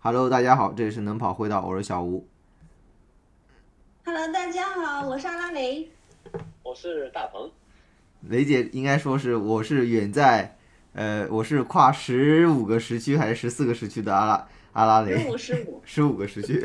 Hello，大家好，这里是能跑会道，我是小吴。Hello，大家好，我是阿拉蕾。我是大鹏，雷姐应该说是我是远在，呃，我是跨十五个时区还是十四个时区的阿拉阿拉十蕾，五十五，十五个时区。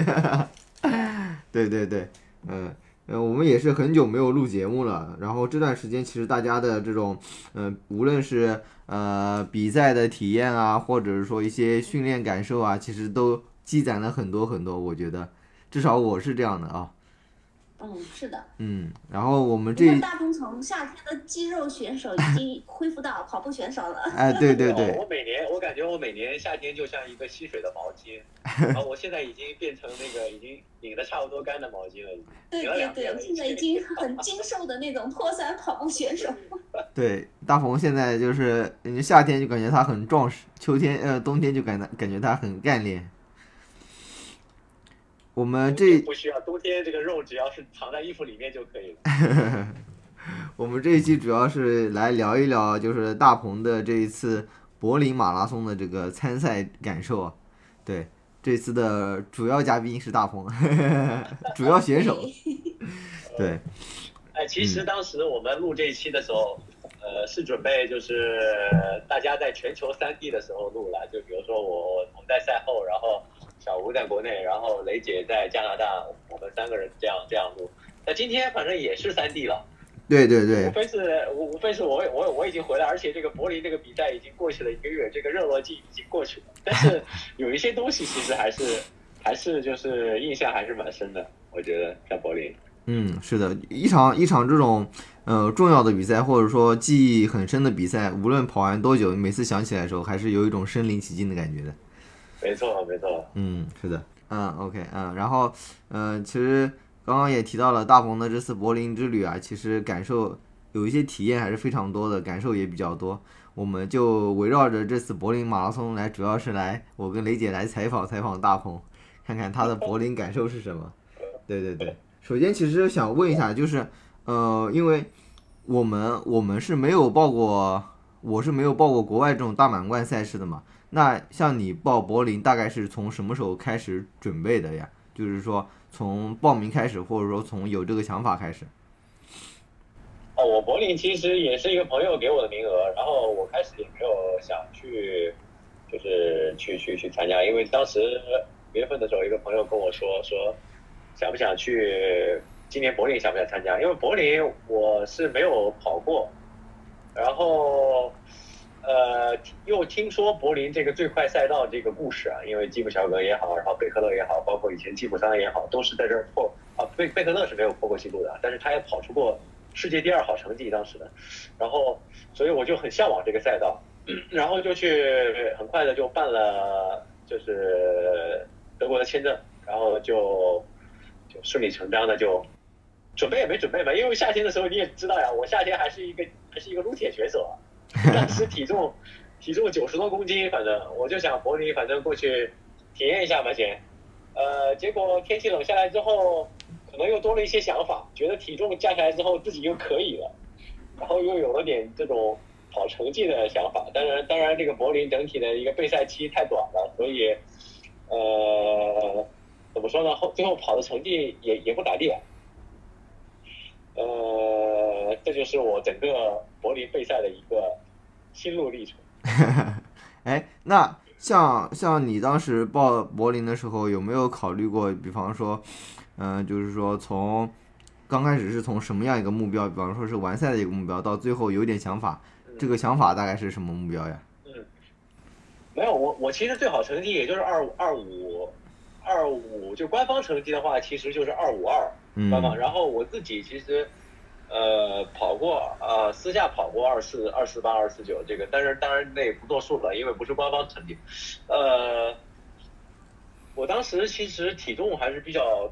对对 对，嗯、呃，我们也是很久没有录节目了。然后这段时间，其实大家的这种，呃，无论是呃比赛的体验啊，或者是说一些训练感受啊，其实都积攒了很多很多。我觉得，至少我是这样的啊。嗯，是的。嗯，然后我们这大鹏从夏天的肌肉选手已经恢复到跑步选手了。哎，对对哦对，我每年我感觉我每年夏天就像一个吸水的毛巾，然后我现在已经变成那个已经拧的差不多干的毛巾了，对对对。现在已经很 精瘦的那种破散跑步选手。对，大鹏现在就是，你夏天就感觉他很壮实，秋天呃冬天就感感觉他很干练。我们这不需要冬天这个肉只要是藏在衣服里面就可以了。我们这一期主要是来聊一聊，就是大鹏的这一次柏林马拉松的这个参赛感受啊。对，这次的主要嘉宾是大鹏，主要选手。对，哎，其实当时我们录这一期的时候，呃，是准备就是大家在全球三地的时候录了，就比如说我我们在赛后，然后小吴在国内，然后雷姐在加拿大，我们三个人这样这样录。那今天反正也是三 D 了，对对对无，非是无无非是我我我已经回来，而且这个柏林这个比赛已经过去了一个月，这个热络季已经过去了。但是 有一些东西其实还是还是就是印象还是蛮深的，我觉得在柏林。嗯，是的，一场一场这种呃重要的比赛，或者说记忆很深的比赛，无论跑完多久，每次想起来的时候，还是有一种身临其境的感觉的。没错没错，嗯，是的，嗯，OK，嗯，然后，嗯、其实刚刚也提到了大鹏的这次柏林之旅啊，其实感受有一些体验还是非常多的，感受也比较多。我们就围绕着这次柏林马拉松来，主要是来我跟雷姐来采访采访大鹏，看看他的柏林感受是什么。对对对，首先其实想问一下，就是呃，因为我们我们是没有报过，我是没有报过国外这种大满贯赛事的嘛。那像你报柏林，大概是从什么时候开始准备的呀？就是说从报名开始，或者说从有这个想法开始。哦，我柏林其实也是一个朋友给我的名额，然后我开始也没有想去，就是去去去参加，因为当时五月份的时候，一个朋友跟我说说，想不想去今年柏林想不想参加？因为柏林我是没有跑过，然后呃又听说柏林这个最快赛道这个故事啊，因为吉普乔格也好，然后贝克勒也好，包括以前吉普桑也好，都是在这儿破啊贝贝克勒是没有破过纪录的，但是他也跑出过。世界第二好成绩当时的，然后所以我就很向往这个赛道，然后就去很快的就办了就是德国的签证，然后就就顺理成章的就准备也没准备嘛，因为夏天的时候你也知道呀，我夏天还是一个还是一个撸铁选手啊，当时体重体重九十多公斤，反正我就想柏林反正过去体验一下嘛先，呃，结果天气冷下来之后。可能又多了一些想法，觉得体重加起来之后自己又可以了，然后又有了点这种跑成绩的想法。当然，当然这个柏林整体的一个备赛期太短了，所以呃，怎么说呢？后最后跑的成绩也也不咋地。呃，这就是我整个柏林备赛的一个心路历程。哎，那像像你当时报柏林的时候，有没有考虑过，比方说？嗯，就是说从刚开始是从什么样一个目标，比方说是完赛的一个目标，到最后有点想法，这个想法大概是什么目标呀？嗯，没有，我我其实最好成绩也就是二二五二五，就官方成绩的话，其实就是二五二官方。然后我自己其实呃跑过呃私下跑过二四二四八二四九这个，但是当然那也不作数了，因为不是官方成绩。呃，我当时其实体重还是比较。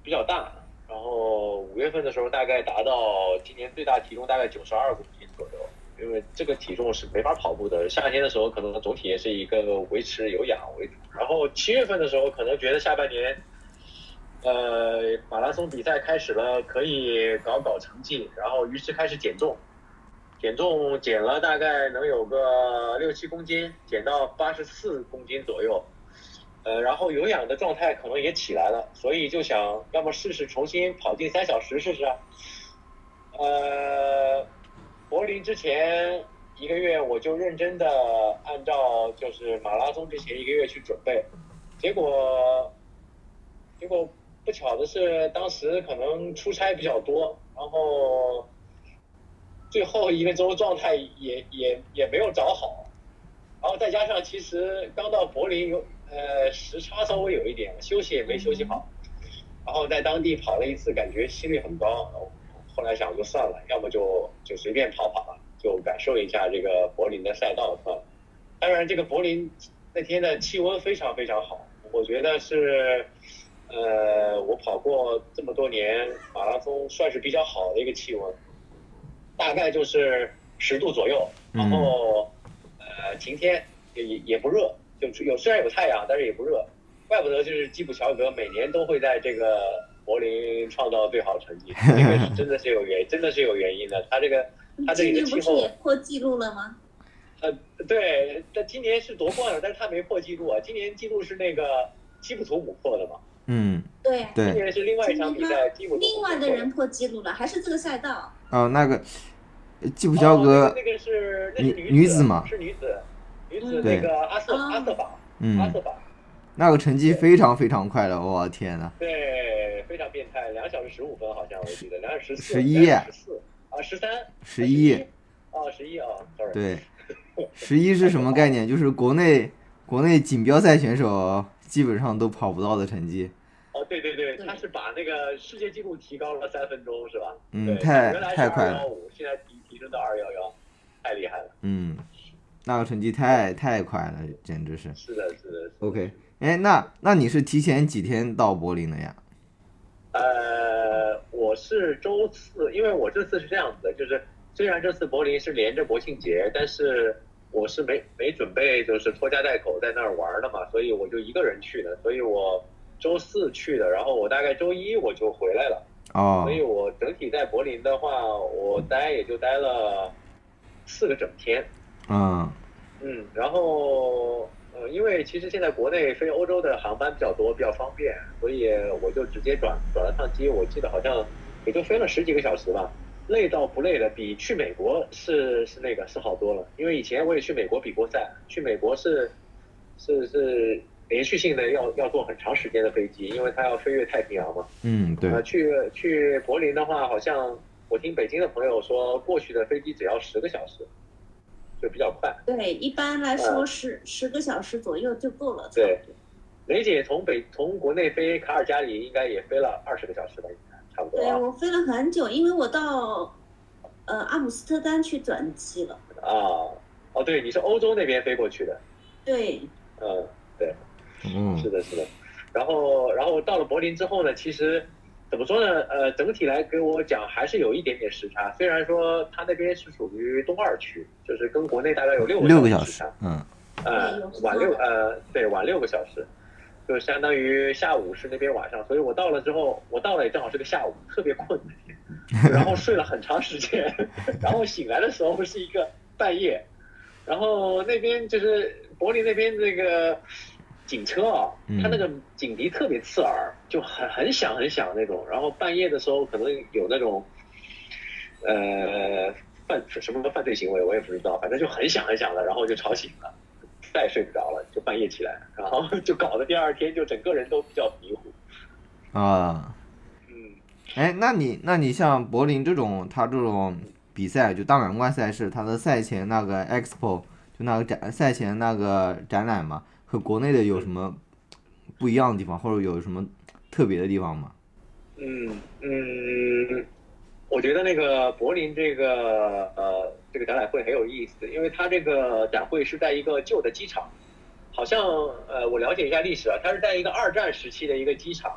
比较大，然后五月份的时候大概达到今年最大体重大概九十二公斤左右，因为这个体重是没法跑步的。夏天的时候可能总体也是一个维持有氧为主，然后七月份的时候可能觉得下半年，呃，马拉松比赛开始了，可以搞搞成绩，然后于是开始减重，减重减了大概能有个六七公斤，减到八十四公斤左右。呃，然后有氧的状态可能也起来了，所以就想要么试试重新跑进三小时试试。呃，柏林之前一个月我就认真的按照就是马拉松之前一个月去准备，结果结果不巧的是当时可能出差比较多，然后最后一个周状态也也也没有找好，然后再加上其实刚到柏林有呃时差稍微有一点，休息也没休息好，然后在当地跑了一次，感觉心率很高，后来想就算了，要么就就随便跑跑吧，就感受一下这个柏林的赛道算了。当然，这个柏林那天的气温非常非常好，我觉得是呃我跑过这么多年马拉松算是比较好的一个气温，大概就是十度左右，然后呃晴天也也也不热，就有虽然有太阳，但是也不热，怪不得就是基普乔格每年都会在这个。柏林创造最好成绩，这个是真的是有原，真的是有原因的。他这个，他这里的气候也破纪录了吗？呃，对，他今年是夺冠了，但是他没破纪录啊。今年纪录是那个基普图姆破的嘛？嗯，对，对。今年是另外一场比赛，基普另外的人破纪录了，还是这个赛道？哦，那个基普乔格，那个是女女子嘛？是女子，女子那个阿瑟阿瑟法，嗯，阿瑟法，那个成绩非常非常快的，我天呐。对，非常变态，两小时十五分好像我记得，两小时十四，十一，十四啊，十三，十一，哦，十一啊，sorry，对，十一是什么概念？就是国内国内锦标赛选手基本上都跑不到的成绩。哦，对对对，他是把那个世界纪录提高了三分钟，是吧？嗯，太太快了。现在提提升到二幺幺，太厉害了。嗯，那个成绩太太快了，简直是。是的，是的。OK，哎，那那你是提前几天到柏林的呀？呃，我是周四，因为我这次是这样子的，就是虽然这次柏林是连着国庆节，但是我是没没准备就是拖家带口在那儿玩的嘛，所以我就一个人去的，所以我周四去的，然后我大概周一我就回来了。哦。所以我整体在柏林的话，我待也就待了四个整天。嗯。嗯，然后。呃，因为其实现在国内飞欧洲的航班比较多，比较方便，所以我就直接转转了趟机。我记得好像也就飞了十几个小时吧，累到不累的，比去美国是是那个是好多了。因为以前我也去美国比过赛，去美国是是是连续性的要要坐很长时间的飞机，因为它要飞越太平洋嘛。嗯，对。啊，去去柏林的话，好像我听北京的朋友说，过去的飞机只要十个小时。就比较快，对，一般来说十十个小时左右就够了。对，雷姐从北从国内飞卡尔加里应该也飞了二十个小时吧，应该差不多。对我飞了很久，因为我到呃阿姆斯特丹去转机了。啊，哦，对，你是欧洲那边飞过去的。对。嗯，对，嗯，是的，是的。然后，然后到了柏林之后呢，其实。怎么说呢？呃，整体来给我讲还是有一点点时差。虽然说它那边是属于东二区，就是跟国内大概有六个小时时差。嗯。呃，晚六呃，对，晚六个小时，就相当于下午是那边晚上。所以我到了之后，我到了也正好是个下午，特别困然后睡了很长时间，然后醒来的时候是一个半夜，然后那边就是柏林那边那个。警车啊，它那个警笛特别刺耳，就很很响很响那种。然后半夜的时候可能有那种，呃，犯什么犯罪行为我也不知道，反正就很响很响的，然后就吵醒了，再也睡不着了，就半夜起来，然后就搞得第二天就整个人都比较迷糊。啊，嗯，哎，那你那你像柏林这种，它这种比赛就大满贯赛事，它的赛前那个 expo 就那个展赛前那个展览嘛。和国内的有什么不一样的地方，或者有什么特别的地方吗？嗯嗯，我觉得那个柏林这个呃这个展览会很有意思，因为它这个展会是在一个旧的机场，好像呃我了解一下历史啊，它是在一个二战时期的一个机场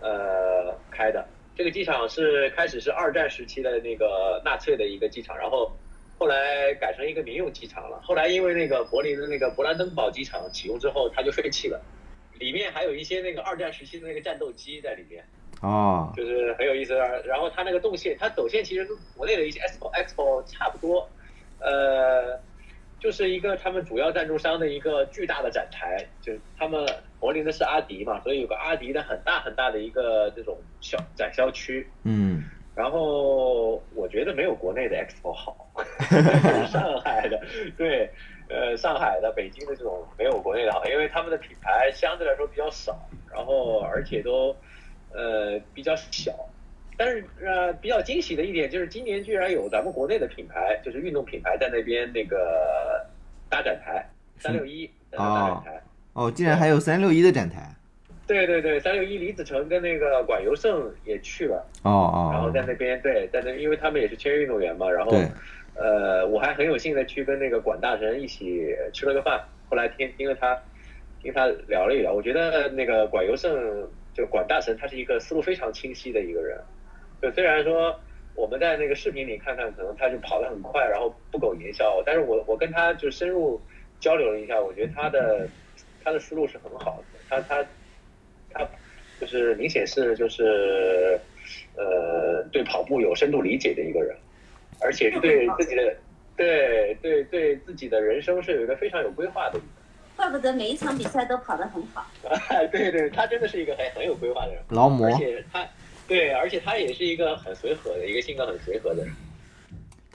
呃开的，这个机场是开始是二战时期的那个纳粹的一个机场，然后。后来改成一个民用机场了。后来因为那个柏林的那个勃兰登堡机场启用之后，它就废弃了。里面还有一些那个二战时期的那个战斗机在里面。哦。就是很有意思。然后它那个动线，它走线其实跟国内的一些 expo expo 差不多。呃，就是一个他们主要赞助商的一个巨大的展台，就是他们柏林的是阿迪嘛，所以有个阿迪的很大很大的一个这种小展销区。嗯然后我觉得没有国内的 Expo 好，上海的对，呃，上海的、北京的这种没有国内的好，因为他们的品牌相对来说比较少，然后而且都呃比较小。但是呃比较惊喜的一点就是今年居然有咱们国内的品牌，就是运动品牌在那边那个搭展台，三六一搭展台。哦，竟然还有三六一的展台。对对对，三六一李子成跟那个管尤胜也去了。哦哦。然后在那边对，在那因为他们也是签约运动员嘛，然后呃，我还很有幸的去跟那个管大神一起吃了个饭，后来听听了他听他聊了一聊，我觉得那个管尤胜就管大神他是一个思路非常清晰的一个人，就虽然说我们在那个视频里看看，可能他就跑得很快，然后不苟言笑，但是我我跟他就深入交流了一下，我觉得他的他的思路是很好的，他他他就是明显是就是呃对跑步有深度理解的一个人，而且是对自己的对对对自己的人生是有一个非常有规划的一怪不得每一场比赛都跑得很好。个，对对，他真的是一个很很有规划的人，劳模。而且他对，而且他也是一个很随和的一个性格很随和的人，确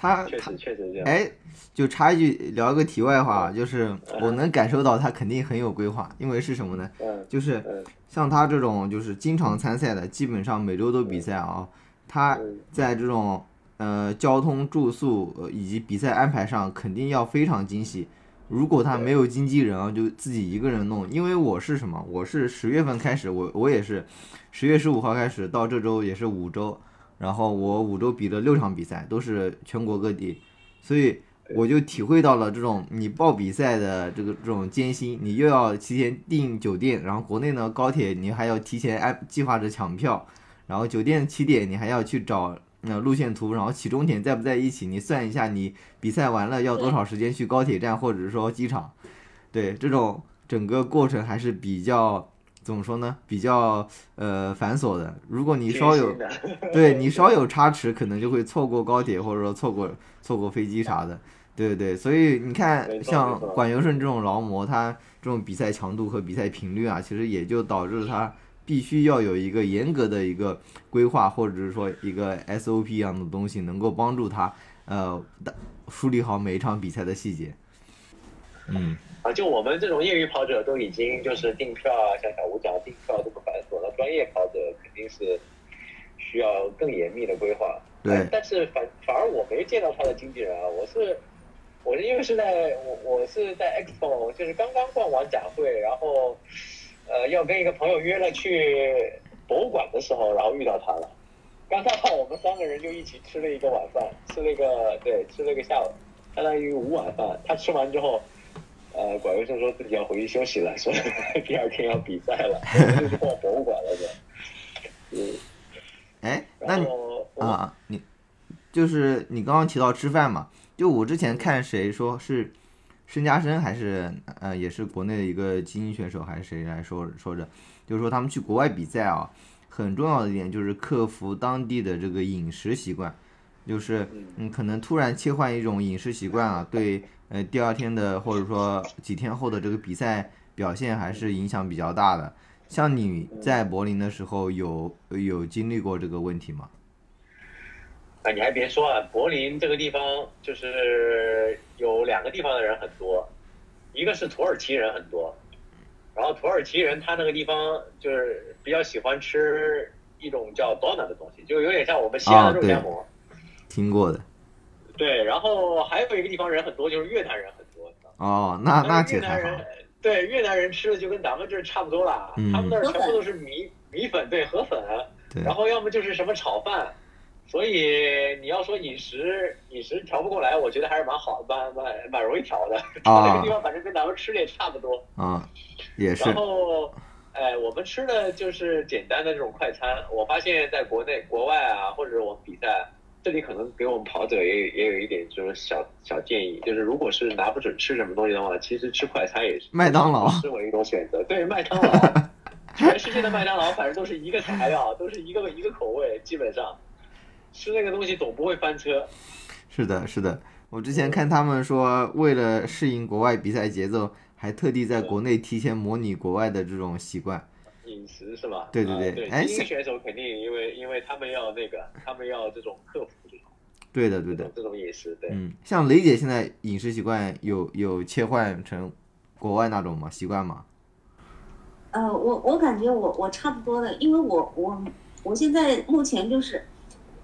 他他实确实这样。哎，就插一句聊一个题外话，就是我能感受到他肯定很有规划，因为是什么呢？嗯就是嗯像他这种就是经常参赛的，基本上每周都比赛啊，他嗯在这种呃交通、住宿呃以及比赛安排上肯定要非常精细。如果他没有经纪人啊，就自己一个人弄。因为我是什么？我是十月份开始，我我也是十月十五号开始到这周也是五周，然后我五周比了六场比赛，都是全国各地，所以我就体会到了这种你报比赛的这个这种艰辛，你又要提前订酒店，然后国内呢高铁你还要提前安计划着抢票，然后酒店起点你还要去找那、路线图，然后起终点在不在一起，你算一下你比赛完了要多少时间去高铁站或者是说机场，对这种整个过程还是比较怎么说呢？比较呃繁琐的。如果你稍有对 你稍有差池，可能就会错过高铁，或者说错过错过飞机啥的。对对对，所以你看像管尤顺这种劳模，他这种比赛强度和比赛频率啊，其实也就导致他必须要有一个严格的一个规划，或者是说一个 SOP 一样的东西，能够帮助他呃打梳理好每一场比赛的细节。嗯，啊，就我们这种业余跑者都已经就是订票啊，像小五讲订票这么繁琐了，专业跑者肯定是需要更严密的规划。对哎但是反反而我没见到他的经纪人啊，我是我是因为是在我我是在 Expo，就是刚刚逛完展会，然后呃要跟一个朋友约了去博物馆的时候，然后遇到他了。刚刚好我们三个人就一起吃了一个晚饭，吃了一个对，吃了一个下午，相当于午晚饭。他吃完之后，呃，管卫生说自己要回去休息了，说 第二天要比赛了，就去逛博物馆了就。嗯，哎，那你啊，你就是你刚刚提到吃饭嘛，就我之前看谁说是申嘉生还是呃也是国内的一个精英选手还是谁来说说着，就是说他们去国外比赛啊，很重要的一点就是克服当地的这个饮食习惯，就是嗯可能突然切换一种饮食习惯啊，对呃第二天的或者说几天后的这个比赛表现还是影响比较大的。像你在柏林的时候有有经历过这个问题吗？啊，你还别说啊，柏林这个地方就是有两个地方的人很多，一个是土耳其人很多，然后土耳其人他那个地方就是比较喜欢吃一种叫 donut 的东西，就有点像我们西安的肉夹馍。听过的对，然后还有一个地方人很多，就是越南人很多。哦，那那越南人。对越南人吃的就跟咱们这儿差不多啦，嗯他们那儿全部都是米米粉，对河粉，对然后要么就是什么炒饭，所以你要说饮食饮食调不过来，我觉得还是蛮好，蛮蛮蛮容易调的。啊那个地方反正跟咱们吃的也差不多。啊，也是然后，哎，我们吃的就是简单的这种快餐。我发现在国内、国外啊，或者我们比赛，这里可能给我们跑者也也有一点就是小小建议，就是如果是拿不准吃什么东西的话，其实吃快餐也是麦当劳视为一种选择。对，麦当劳，全世界的麦当劳反正都是一个材料，都是一个一个口味，基本上吃那个东西总不会翻车。是的，是的。我之前看他们说，为了适应国外比赛节奏，还特地在国内提前模拟国外的这种习惯。饮食是吧？对对对啊对，哎像精英选手肯定因为因为他们要那个，他们要这种克服这种对的对的这种，这种饮食，对。嗯，像雷姐现在饮食习惯有有切换成国外那种吗？习惯吗？呃，我我感觉我我差不多的，因为我我我现在目前就是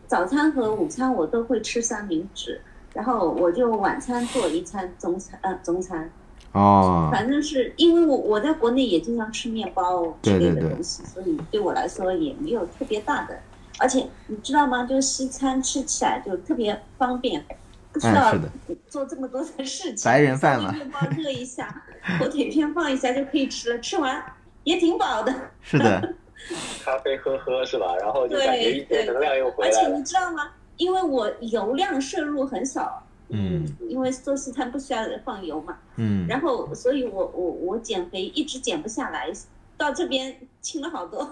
早餐和午餐我都会吃三明治，然后我就晚餐做一餐中餐呃中餐，哦，反正是因为我我在国内也经常吃面包之类对对对的东西，所以对我来说也没有特别大的，而且你知道吗？就是西餐吃起来就特别方便，不需哎要是的做这么多的事情。白人饭嘛面包热一下，火腿片放一下就可以吃了，吃完也挺饱的。是的，咖啡喝喝是吧？然后就感觉一对天能量又回而且。你知道吗？因为我油量摄入很少，嗯因为做西餐不需要放油嘛，嗯，然后所以我我我减肥一直减不下来，到这边轻了好多。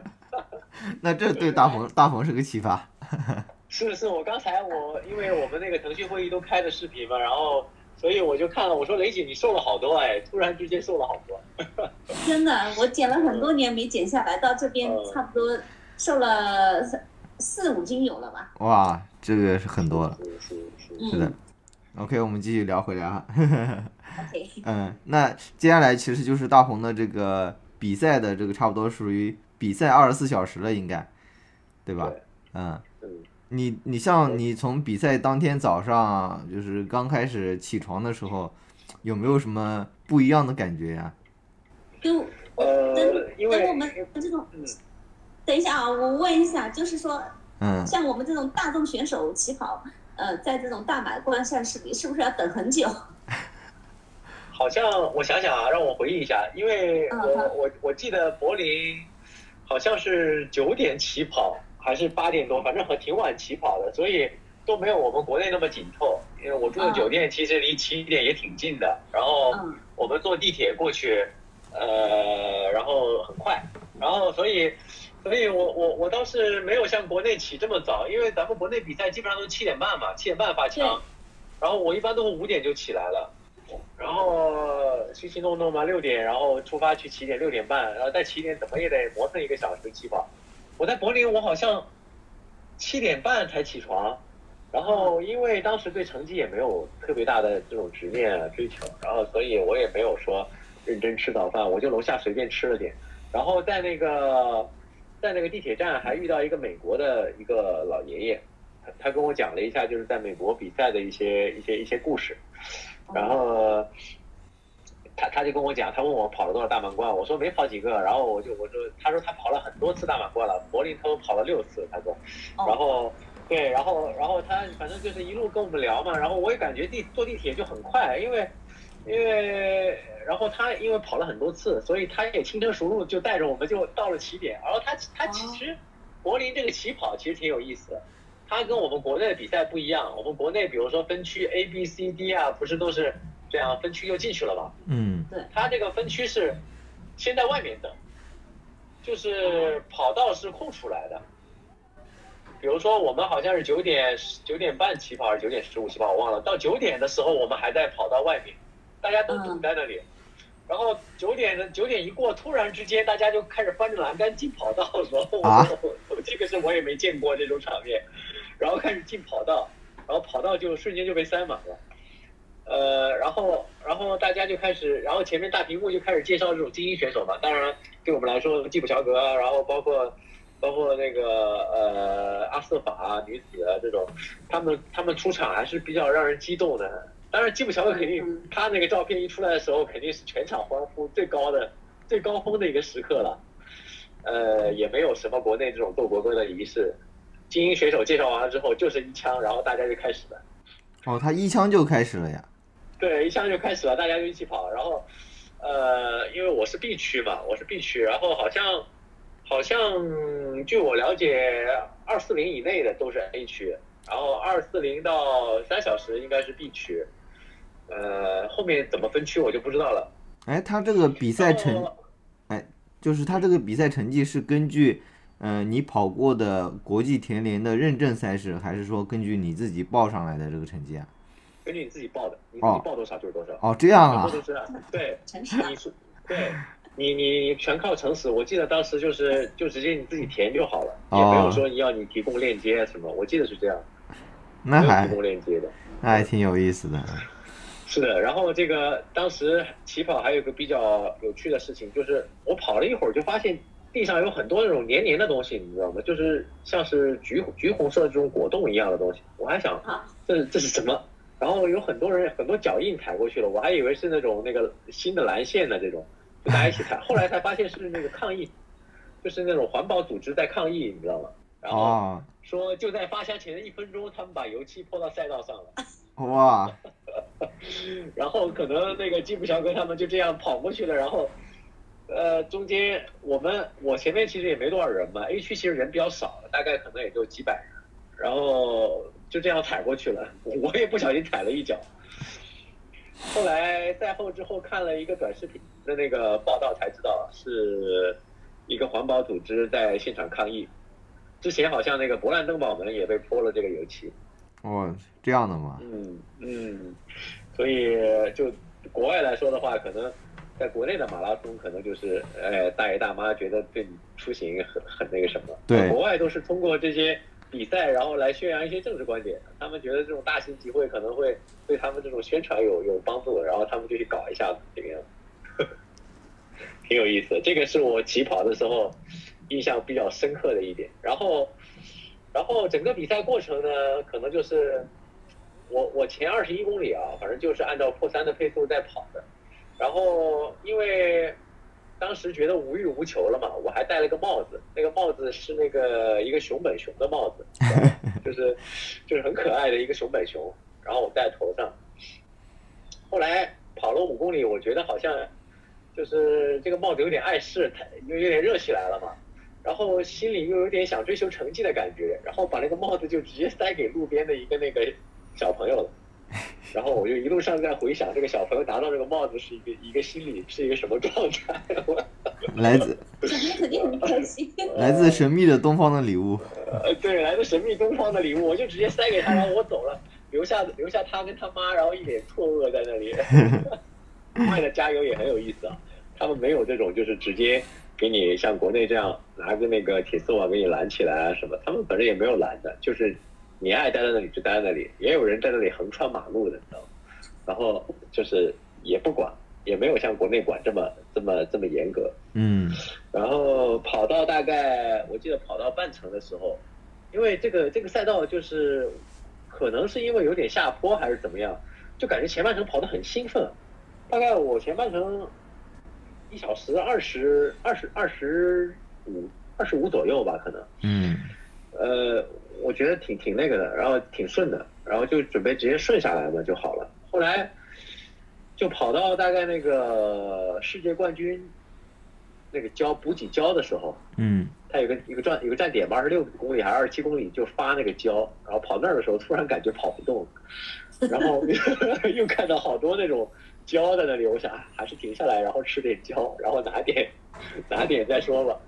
那这对大鹏大鹏是个启发。是是，我刚才我因为我们那个腾讯会议都开的视频嘛，然后所以我就看了，我说雷姐你瘦了好多哎，突然之间瘦了好多。真的，我减了很多年没减下来，到这边差不多瘦了四四五斤有了吧？哇，这个是很多了。是是是。的。OK，我们继续聊回来啊。OK，嗯，那接下来其实就是大红的这个比赛的这个差不多属于比赛二十四小时了，应该，对吧？对嗯，嗯，你你像你从比赛当天早上就是刚开始起床的时候，有没有什么不一样的感觉呀、就呃等，因为等我们这种嗯，等一下啊，我问一下，就是说嗯，像我们这种大众选手起跑，呃，在这种大满贯赛事里，是不是要等很久？好像我想想啊，让我回忆一下，因为嗯我我我记得柏林好像是九点起跑，还是八点多，反正很挺晚起跑的，所以都没有我们国内那么紧凑。因为我住的嗯酒店其实离起点也挺近的，然后嗯我们坐地铁过去，呃，然后很快，然后所以，所以我我我倒是没有像国内起这么早，因为咱们国内比赛基本上都七点半嘛，七点半发枪，然后我一般都是五点就起来了，然后稀稀弄弄嘛，六点然后出发去起点，六点半，然后在起点怎么也得磨蹭一个小时起跑。我在柏林我好像七点半才起床，然后因为当时对成绩也没有特别大的这种执念啊追求，然后所以我也没有说认真吃早饭，我就楼下随便吃了点，然后在那个在那个地铁站还遇到一个美国的一个老爷爷，他他跟我讲了一下就是在美国比赛的一些一些一些故事，然后。他他就跟我讲，他问我跑了多少大满贯，我说没跑几个，然后我就我说，他说他跑了很多次大满贯了，柏林他都跑了六次，他说，然后对，然后然后他反正就是一路跟我们聊嘛，然后我也感觉地坐地铁就很快，因为因为然后他因为跑了很多次，所以他也轻车熟路就带着我们就到了起点，然后他他其实柏林这个起跑其实挺有意思的。它跟我们国内的比赛不一样，我们国内比如说分区 A、B、C、D 啊，不是都是这样分区就进去了吗？嗯他这个分区是先在外面等，就是跑道是空出来的。比如说我们好像是九点九点半起跑还是九点十五起跑，我忘了。到九点的时候，我们还在跑道外面，大家都堵在那里。然后九点的九点一过，突然之间大家就开始翻着栏杆进跑道，然后我、啊我这个是我也没见过这种场面。然后开始进跑道，然后跑道就瞬间就被塞满了。呃，然后然后大家就开始，然后前面大屏幕就开始介绍这种精英选手嘛。当然，对我们来说，基普乔格啊，然后包括包括那个呃阿瑟法啊、女子啊这种，他们他们出场还是比较让人激动的。当然，基普乔格肯定嗯他那个照片一出来的时候，肯定是全场欢呼最高的最高峰的一个时刻了。呃，也没有什么国内这种斗国歌的仪式。精英选手介绍完了之后，就是一枪，然后大家就开始了。哦，他一枪就开始了呀。对，一枪就开始了，大家就一起跑。然后，呃，因为我是 B 区嘛，我是 B 区，然后好像，好像据我了解，二四零以内的都是 A 区，然后二四零到三小时应该是 B 区。呃，后面怎么分区我就不知道了。哎，他这个比赛成，哎就是他这个比赛成绩是根据，呃，你跑过的国际田联的认证赛事，还是说根据你自己报上来的这个成绩啊？根据你自己报的，你自己报多少就是多少。哦，这样啊全部。都是对，诚实啊你说对。你你你全靠诚实，我记得当时就是就直接你自己填就好了，也没有哦说你要你提供链接啊什么，我记得是这样，那还提供链接的。那还挺有意思的。是的，然后这个当时起跑还有一个比较有趣的事情，就是我跑了一会儿就发现地上有很多那种黏黏的东西，你知道吗？就是像是橘橘红色的这种果冻一样的东西，我还想啊这这是什么？然后有很多人很多脚印踩过去了，我还以为是那种那个新的蓝线的这种，就大家一起踩，后来才发现是那个抗议，就是那种环保组织在抗议，你知道吗？然后哦，说就在发枪前的一分钟，他们把油漆泼到赛道上了。哇，然后可能那个吉普乔格他们就这样跑过去了，然后，呃，中间我们我前面其实也没多少人嘛，A 区其实人比较少，大概可能也就几百人，然后就这样踩过去了，我也不小心踩了一脚。后来赛后之后看了一个短视频的那个报道才知道是一个环保组织在现场抗议，之前好像那个勃兰登堡门也被泼了这个油漆。哦，这样的吗？嗯嗯，所以就国外来说的话，可能在国内的马拉松，可能就是哎大爷大妈觉得对你出行很很那个什么。对国外都是通过这些比赛，然后来宣扬一些政治观点。他们觉得这种大型集会可能会对他们这种宣传有有帮助，然后他们就去搞一下子这个样子，挺有意思的。这个是我起跑的时候印象比较深刻的一点。然后。然后整个比赛过程呢，可能就是我我前二十一公里啊，反正就是按照破三的配速在跑的。然后因为当时觉得无欲无求了嘛，我还戴了个帽子，那个帽子是那个一个熊本熊的帽子，就是就是很可爱的一个熊本熊，然后我戴头上。后来跑了五公里，我觉得好像就是这个帽子有点碍事，它因为有点热起来了嘛。然后心里又有点想追求成绩的感觉，然后把那个帽子就直接塞给路边的一个那个小朋友了。然后我就一路上在回想这个小朋友拿到这个帽子是一个一个心理是一个什么状态。来自小朋友肯定很开心。来自神秘的东方的礼物。呃，对，来自神秘东方的礼物，我就直接塞给他，然后我走了，留下留下他跟他妈，然后一脸错愕在那里。外的加油也很有意思啊，他们没有这种就是直接给你像国内这样拿个那个铁丝网给你拦起来啊什么，他们反正也没有拦的，就是你爱待在那里就待在那里，也有人在那里横穿马路的，你知道吗？然后就是也不管，也没有像国内管这么这么这么严格。嗯然后跑到大概我记得跑到半程的时候，因为这个这个赛道就是可能是因为有点下坡还是怎么样，就感觉前半程跑得很兴奋。大概我前半程一小时二十二十二十五二十五左右吧，可能。嗯呃，我觉得挺挺那个的，然后挺顺的，然后就准备直接顺下来嘛就好了。后来就跑到大概那个世界冠军那个交补给交的时候，嗯它有个一个站有个站点吧，二十六公里还是二十七公里就发那个胶，然后跑那儿的时候突然感觉跑不动，然后 又看到好多那种胶在那里，我想啊还是停下来，然后吃点胶，然后拿点 拿点再说吧。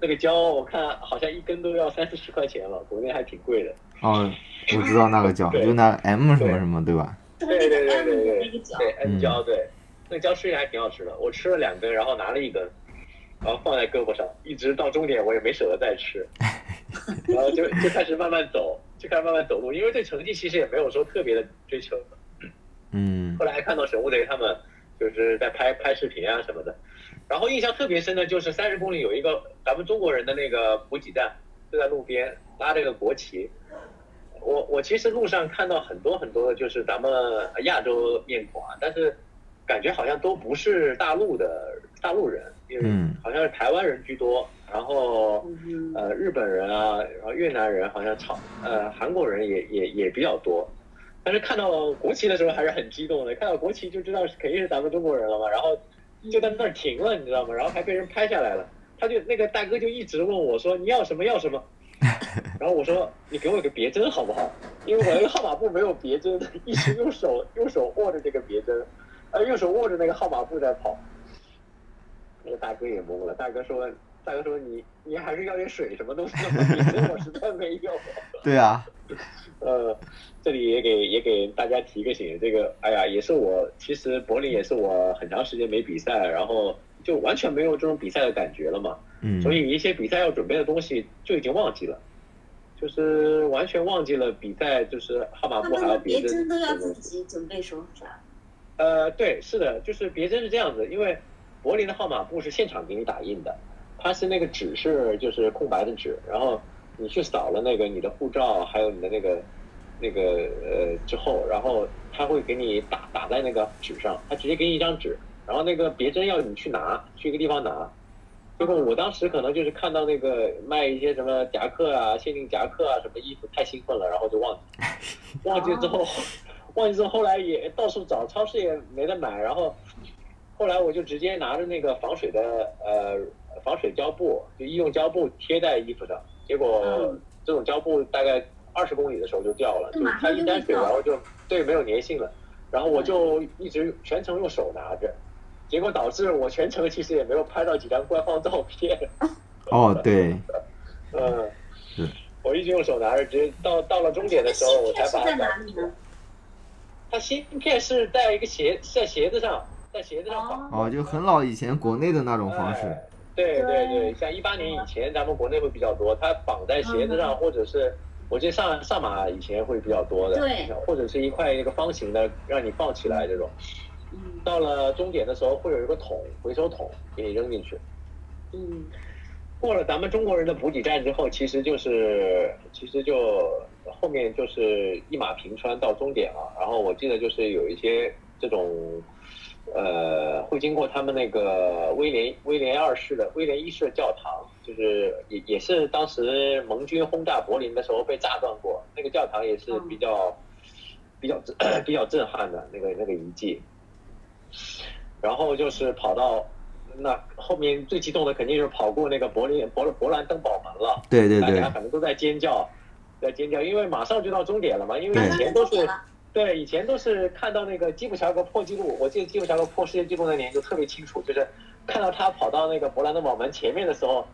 那个胶我看好像一根都要三四十块钱了，国内还挺贵的。哦，我知道那个胶，就那 M 什么什么对吧？对对对对对 M？对 N 嗯胶对，那个胶吃起来还挺好吃的，我吃了两根，然后拿了一根，然后放在胳膊上，一直到终点我也没舍得再吃，然后就就开始慢慢走，就开始慢慢走路，因为对成绩其实也没有说特别的追求。嗯。后来看到沈务雷他们就是在拍拍视频啊什么的，然后印象特别深的就是三十公里有一个咱们中国人的那个补给站，就在路边拉这个国旗。我我其实路上看到很多很多的就是咱们亚洲面孔啊，但是感觉好像都不是大陆的大陆人，因为嗯。好像是台湾人居多，然后嗯呃日本人啊，然后越南人好像朝呃韩国人也也也比较多，但是看到国旗的时候还是很激动的，看到国旗就知道肯定是咱们中国人了嘛，然后就在那儿停了，你知道吗？然后还被人拍下来了，他就那个大哥就一直问我说你要什么要什么，然后我说你给我个别针好不好？因为我那个号码布没有别针，一直用手用手握着这个别针，呃用手握着那个号码布在跑。那个大哥也懵了，大哥说，大哥说你你还是要点水什么东西吗？我实在没有。对啊，呃，这里也给也给大家提个醒，这个哎呀，也是我其实柏林也是我很长时间没比赛，然后就完全没有这种比赛的感觉了嘛，嗯，所以一些比赛要准备的东西就已经忘记了，就是完全忘记了比赛就是号码布还要别别针针都要自己准备手法。呃，对，是的，就是别针是这样子，因为柏林的号码布是现场给你打印的，它是那个纸是就是空白的纸，然后你去扫了那个你的护照还有你的那个那个呃之后，然后他会给你打打在那个纸上，他直接给你一张纸，然后那个别针要你去拿，去一个地方拿。结果我当时可能就是看到那个卖一些什么夹克啊、限定夹克啊什么衣服，太兴奋了，然后就忘记，忘记之后，忘记之后后来也到处找，超市也没得买，然后后来我就直接拿着那个防水的呃防水胶布，就医用胶布贴在衣服上，结果嗯这种胶布大概二十公里的时候就掉了，就它一沾水，然后就对没有粘性了，然后我就一直全程用手拿着。结果导致我全程其实也没有拍到几张官方照片，哦，对，嗯是，我一直用手拿着，直接到到了终点的时候，我才是在把它哪里呢？它芯片是在一个鞋在鞋子上，在鞋子上绑。哦，就很老以前国内的那种方式哎，对对对对，像一八年以前，咱们国内会比较多，它绑在鞋子上，或者是我记得上上马以前会比较多的，对或者是一块那个方形的，让你放起来这种。嗯到了终点的时候，会有一个桶，回收桶给你扔进去。嗯过了咱们中国人的补给站之后，其实就是其实就后面就是一马平川到终点了。然后我记得就是有一些这种呃会经过他们那个威廉威廉二世的威廉一世的教堂，就是也也是当时盟军轰炸柏林的时候被炸断过，那个教堂也是比较、比较震 比较震撼的那个那个遗迹。然后就是跑到那后面最激动的肯定就是跑过那个柏林勃勃兰登堡门了，对对对大家，反正都在尖叫，在尖叫，因为马上就到终点了嘛，因为以前都是了，对以前都是看到那个基普乔格破纪录，我记得基普乔格破世界纪录那年就特别清楚，就是看到他跑到那个勃兰登堡门前面的时候，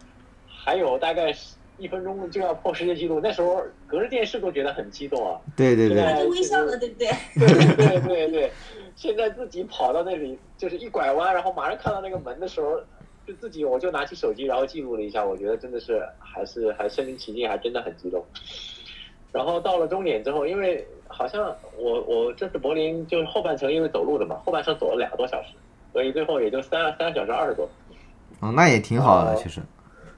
还有大概一分钟就要破世界纪录，那时候隔着电视都觉得很激动啊。对对对，现在就微笑了，对不对？对对对对，现在自己跑到那里，就是一拐弯，然后马上看到那个门的时候，就自己我就拿起手机，然后记录了一下，我觉得真的是还是还身临其境，还真的很激动。然后到了终点之后，因为好像我我这次柏林就是后半程因为走路的嘛，后半程走了两个多小时，所以最后也就三三个小时二十多。哦，那也挺好的，哦其实，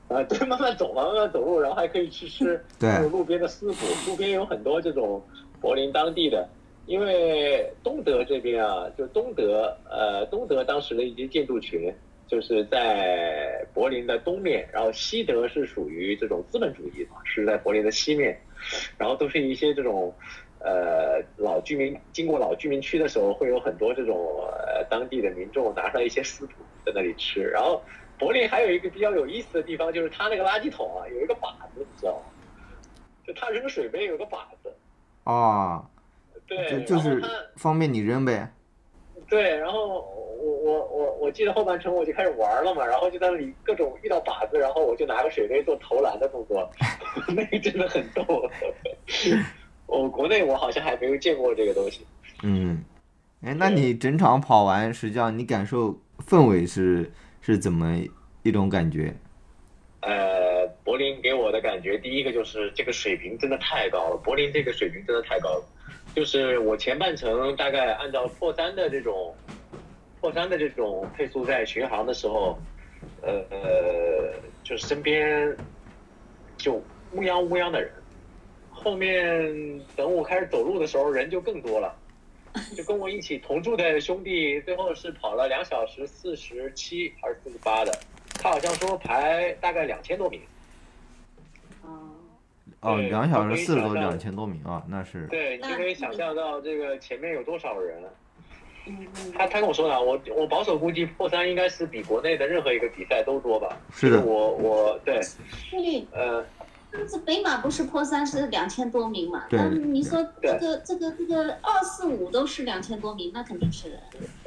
啊，对，慢慢走嘛，慢慢走路，然后还可以去吃对那种路边的私补，路边有很多这种柏林当地的，因为东德这边啊，就东德，呃，东德当时的一些建筑群，就是在柏林的东面，然后西德是属于这种资本主义嘛，是在柏林的西面，然后都是一些这种。呃，老居民经过老居民区的时候，会有很多这种呃当地的民众拿上一些私补在那里吃。然后柏林还有一个比较有意思的地方，就是它那个垃圾桶啊有一个靶子，你知道吗？就它扔水杯有个靶子，啊，对，就就是方便你扔呗，对，然后我我我我记得后半程我就开始玩了嘛，然后就在那里各种遇到靶子，然后我就拿个水杯做投篮的动作，那个真的很逗。我国内我好像还没有见过这个东西。嗯，哎，那你整场跑完，实际上你感受氛围是是怎么一种感觉？呃，柏林给我的感觉，第一个就是这个水平真的太高了，柏林这个水平真的太高了。就是我前半程大概按照破三的这种破三的这种配速在巡航的时候，呃呃，就是身边就乌泱乌泱的人，后面等我开始走路的时候，人就更多了。就跟我一起同住的兄弟，最后是跑了两小时四十七还是四十八的，他好像说排大概两千多名。哦，两小时四十多，两千多名啊，那是对，你就可以想象到这个前面有多少人。嗯嗯，他他跟我说的，我我保守估计破三应该是比国内的任何一个比赛都多吧。是的我我对对，呃这北马不是破三是两千多名嘛？对那你说这个这个这个二四五都是两千多名，那肯定是的。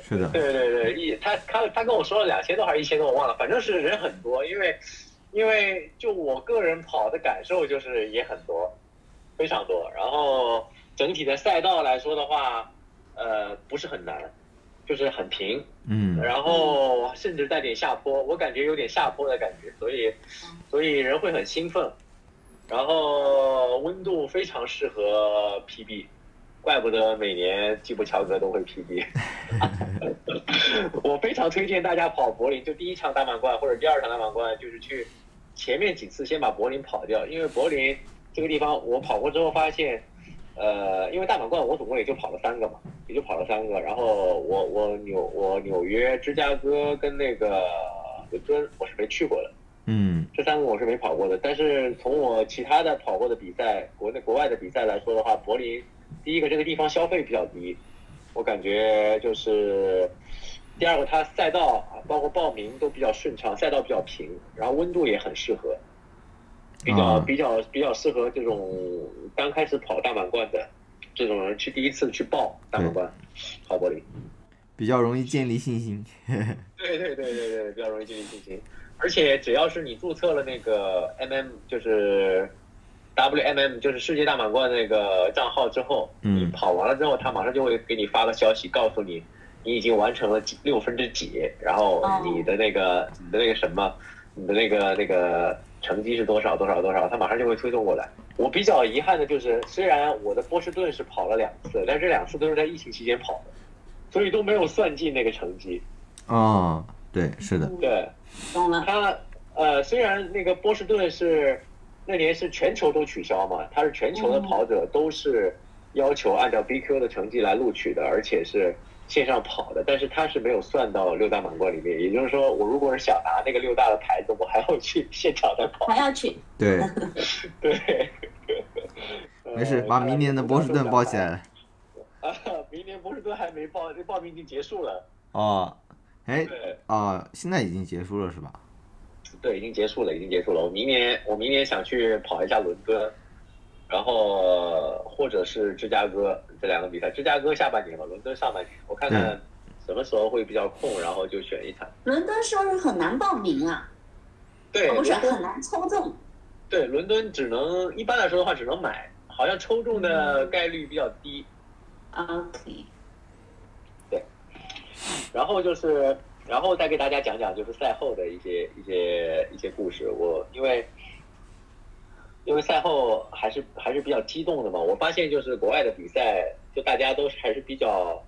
是的，对对对，一他他他跟我说了两千多还是一千多，我忘了，反正是人很多，因为因为就我个人跑的感受就是也很多，非常多。然后整体的赛道来说的话，呃，不是很难，就是很平，嗯然后甚至带点下坡，我感觉有点下坡的感觉，所以所以人会很兴奋，然后温度非常适合 PB，怪不得每年基普乔格都会 PB。我非常推荐大家跑柏林，就第一场大满贯或者第二场大满贯，就是去前面几次先把柏林跑掉，因为柏林这个地方我跑过之后发现，呃，因为大满贯我总共也就跑了三个嘛，也就跑了三个，然后我我纽我纽约、芝加哥跟那个伦敦我是没去过的，嗯这三个我是没跑过的。但是从我其他的跑过的比赛，国内国外的比赛来说的话，柏林第一个这个地方消费比较低，我感觉就是。第二个，它赛道啊，包括报名都比较顺畅，赛道比较平，然后温度也很适合，比较、啊比较比较适合这种刚开始跑大满贯的这种人去第一次去报大满贯，跑柏林。比较容易建立信心。对对对对对，比较容易建立信心。而且只要是你注册了那个 MM，就是 WMM，就是世界大满贯那个账号之后，嗯你跑完了之后，他马上就会给你发个消息，告诉你你已经完成了几六分之几，然后哦你的那个、你的那个什么，你的那个那个成绩是多少多少多少，他马上就会推送过来。我比较遗憾的就是，虽然我的波士顿是跑了两次，但这两次都是在疫情期间跑的，所以都没有算进那个成绩。哦，对，是的，对，懂了。他呃，虽然那个波士顿是那年是全球都取消嘛，他是全球的跑者都是要求按照 BQ 的成绩来录取的，而且是线上跑的，但是他是没有算到六大满贯里面。也就是说，我如果是想拿那个六大的牌子，我还要去现场再跑。还要去，对，对，没事，把明年的波士顿包起来了。啊，明年波士顿还没报，这报名已经结束了。哦，哎，对。啊，现在已经结束了是吧？对，已经结束了，已经结束了。我明年我明年想去跑一下伦敦，然后或者是芝加哥这两个比赛。芝加哥下半年吧，伦敦上半年，我看看什么时候会比较空，然后就选一场。伦敦是不是很难报名啊，对，哦不是很难抽中。对，伦敦只能一般来说的话只能买，好像抽中的概率比较低。OK，然后就是，然后再给大家讲讲就是赛后的一些一些一些故事。我因为因为赛后还是还是比较激动的嘛，我发现就是国外的比赛，就大家都是还是比较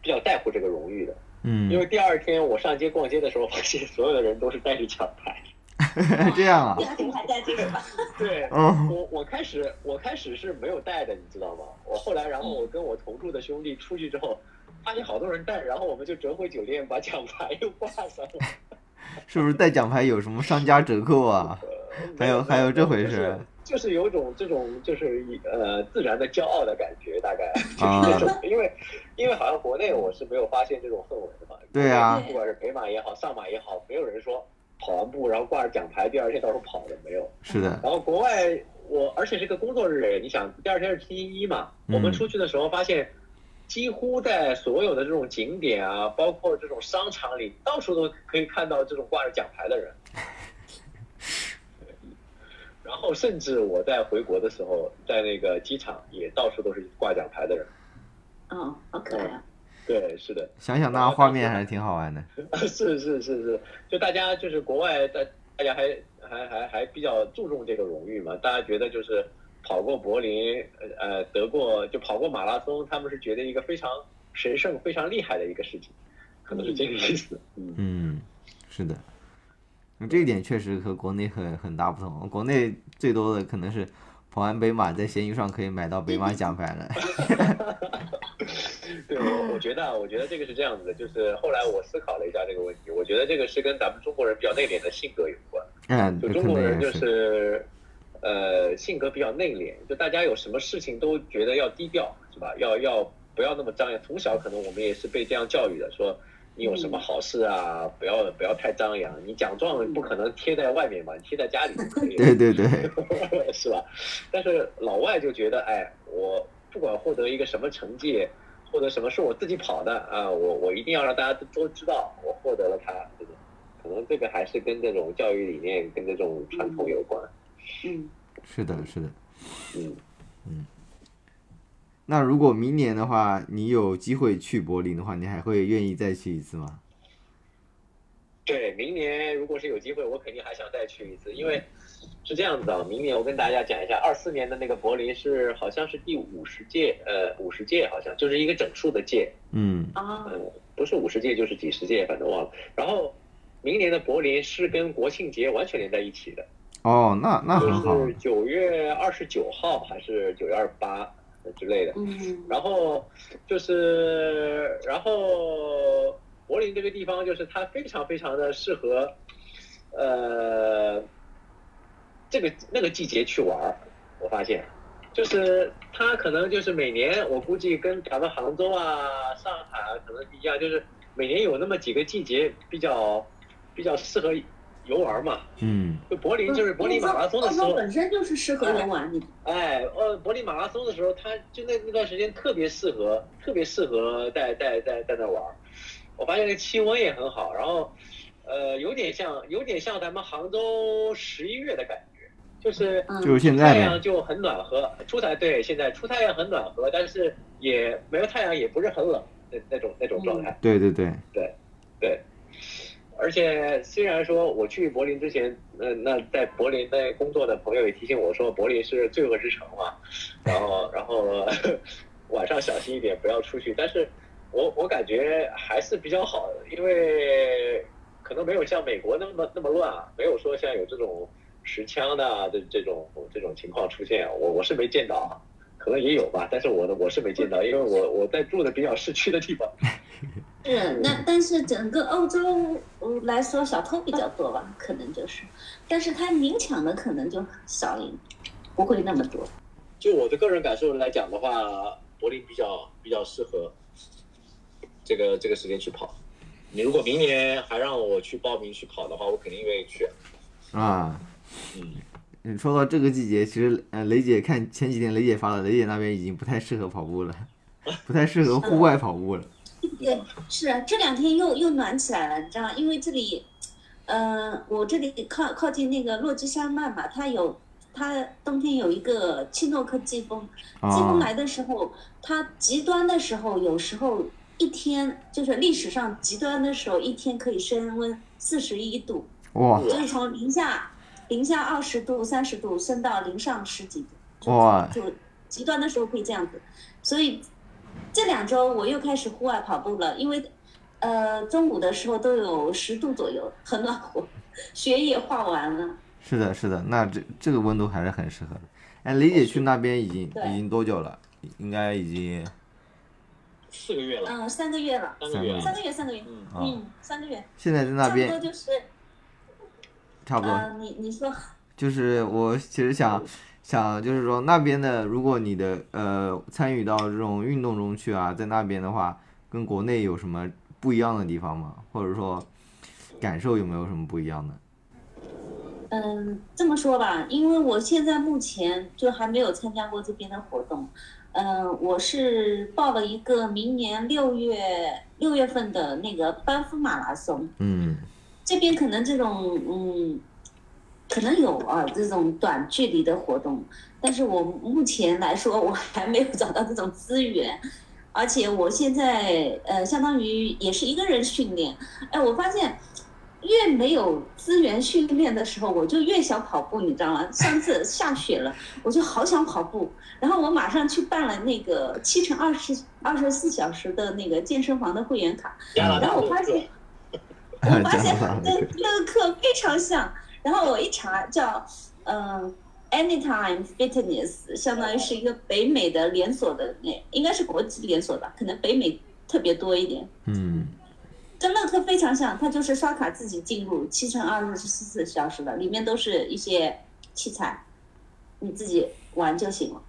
比较在乎这个荣誉的。嗯因，为第二天我上街逛街的时候，发现所有的人都是带着奖牌。这样啊第，二天还在这个吧？对，哦，我我开始我开始是没有带的，你知道吗？我后来然后我跟我同住的兄弟出去之后，发现好多人带，然后我们就折回酒店把奖牌又挂上了。是不是带奖牌有什么商家折扣啊？还有还有这回事就是就是有一种这种就是呃自然的骄傲的感觉，大概啊就是这种，因为因为好像国内我是没有发现这种氛围的嘛。对啊不管是北马也好，上马也好，没有人说跑完步然后挂着奖牌，第二天到时候跑的没有。是的，然后国外我而且是个工作日，你想第二天是星期一嘛，嗯我们出去的时候发现。几乎在所有的这种景点啊，包括这种商场里，到处都可以看到这种挂着奖牌的人。然后，甚至我在回国的时候，在那个机场也到处都是挂奖牌的人。嗯，好可爱啊。对，是的，想想那画面还是挺好玩的。是是是是，就大家就是国外大大家还还还还比较注重这个荣誉嘛，大家觉得就是跑过柏林，呃得过就跑过马拉松，他们是觉得一个非常神圣、非常厉害的一个事情，可能是这个意思。嗯，嗯，是的，这一点确实和国内很很大不同。国内最多的可能是跑完北马，在闲鱼上可以买到北马奖牌了。对，我我觉得啊，我觉得这个是这样子的，就是后来我思考了一下这个问题，我觉得这个是跟咱们中国人比较内敛的性格有关。嗯，就中国人就是。是，呃，性格比较内敛，就大家有什么事情都觉得要低调，是吧？要要不要那么张扬？从小可能我们也是被这样教育的，说你有什么好事啊，不要不要太张扬，你奖状不可能贴在外面嘛，你贴在家里就可以了。对对对，是吧？但是老外就觉得，哎，我不管获得一个什么成绩，或者什么是我自己跑的啊，我我一定要让大家都知道我获得了它，这种可能这个还是跟这种教育理念跟这种传统有关。嗯，是的，是的。嗯嗯，那如果明年的话，你有机会去柏林的话，你还会愿意再去一次吗？对，明年如果是有机会，我肯定还想再去一次，因为是这样子的，明年我跟大家讲一下，二四年的那个柏林是好像是第五十届，呃，五十届好像就是一个整数的届，嗯啊，嗯，不是五十届就是几十届，反正忘了。然后明年的柏林是跟国庆节完全连在一起的，哦，那那很好就。是九月二十九号还是九月二十八之类的。嗯然后就是，然后柏林这个地方就是它非常非常的适合，呃，这个那个季节去玩儿。我发现，就是他可能就是每年我估计跟咱们杭州啊、上海啊可能一样，就是每年有那么几个季节比较比较适合游玩嘛。嗯就柏林就是柏林马拉松的时候，本身就是适合游玩的。哎，呃，柏林马拉松的时候，他就那那段时间特别适合，特别适合在在在在那玩儿。我发现那气温也很好，然后，呃，有点像有点像咱们杭州十一月的感觉，就是嗯，就是现在太。阳就很暖和，出太对，现在出太阳很暖和，但是也没有太阳，也不是很冷那那种那种状态。对对对，对对，而且虽然说我去柏林之前，那那在柏林的工作的朋友也提醒我说，柏林是罪恶之城嘛，然后 然后 晚上小心一点，不要出去。但是我我感觉还是比较好的，因为可能没有像美国那么那么乱啊，没有说像有这种持枪的啊这这种这种情况出现，我我是没见到啊。可能也有吧，但是我的我是没见到，因为我我在住的比较市区的地方。是那但是整个欧洲呃来说，小偷比较多吧，可能就是，但是他明抢的可能就少一，不会那么多。就我的个人感受来讲的话，柏林比较比较适合这个这个时间去跑。你如果明年还让我去报名去跑的话，我肯定愿意去。啊，嗯，你说到这个季节，其实呃，雷姐看前几天雷姐发的，雷姐那边已经不太适合跑步了，不太适合户外跑步了。对，是啊，这两天又又暖起来了，你知道吗？因为这里，呃，我这里靠靠近那个落基山脉嘛，它有它冬天有一个契诺克季风，季风啊来的时候，它极端的时候，有时候一天就是历史上极端的时候，一天可以升温四十一度，哇就是从零下零下二十度、三十度升到零上十几度，哇就极端的时候可以这样子。所以这两周我又开始户外跑步了，因为呃中午的时候都有十度左右，很暖和，雪也化完了。是的，是的，那这这个温度还是很适合的。哎，李姐去那边已经已经多久了？应该已经四个月了，嗯、三个月了，三个月。三个月，三个月，嗯，三个月，现在在那差不多边就是差不多。呃，你你说就是我其实想想，就是说那边的，如果你的呃参与到这种运动中去啊，在那边的话，跟国内有什么不一样的地方吗？或者说感受有没有什么不一样的？嗯，这么说吧，因为我现在目前就还没有参加过这边的活动。嗯，我是报了一个明年六月六月份的那个班夫马拉松，嗯这边可能这种嗯，可能有啊这种短距离的活动，但是我目前来说我还没有找到这种资源，而且我现在呃相当于也是一个人训练，哎，我发现越没有资源训练的时候，我就越想跑步，你知道吗？上次下雪了，我就好想跑步，然后我马上去办了那个七乘二十二十四小时的那个健身房的会员卡，然后我发现。我发现它跟那个课非常像，然后我一查叫嗯、Anytime Fitness，相当于是一个北美的连锁的那应该是国际连锁吧，可能北美特别多一点。嗯跟乐课非常像，它就是刷卡自己进入七乘二十四小时的，里面都是一些器材，你自己玩就行了。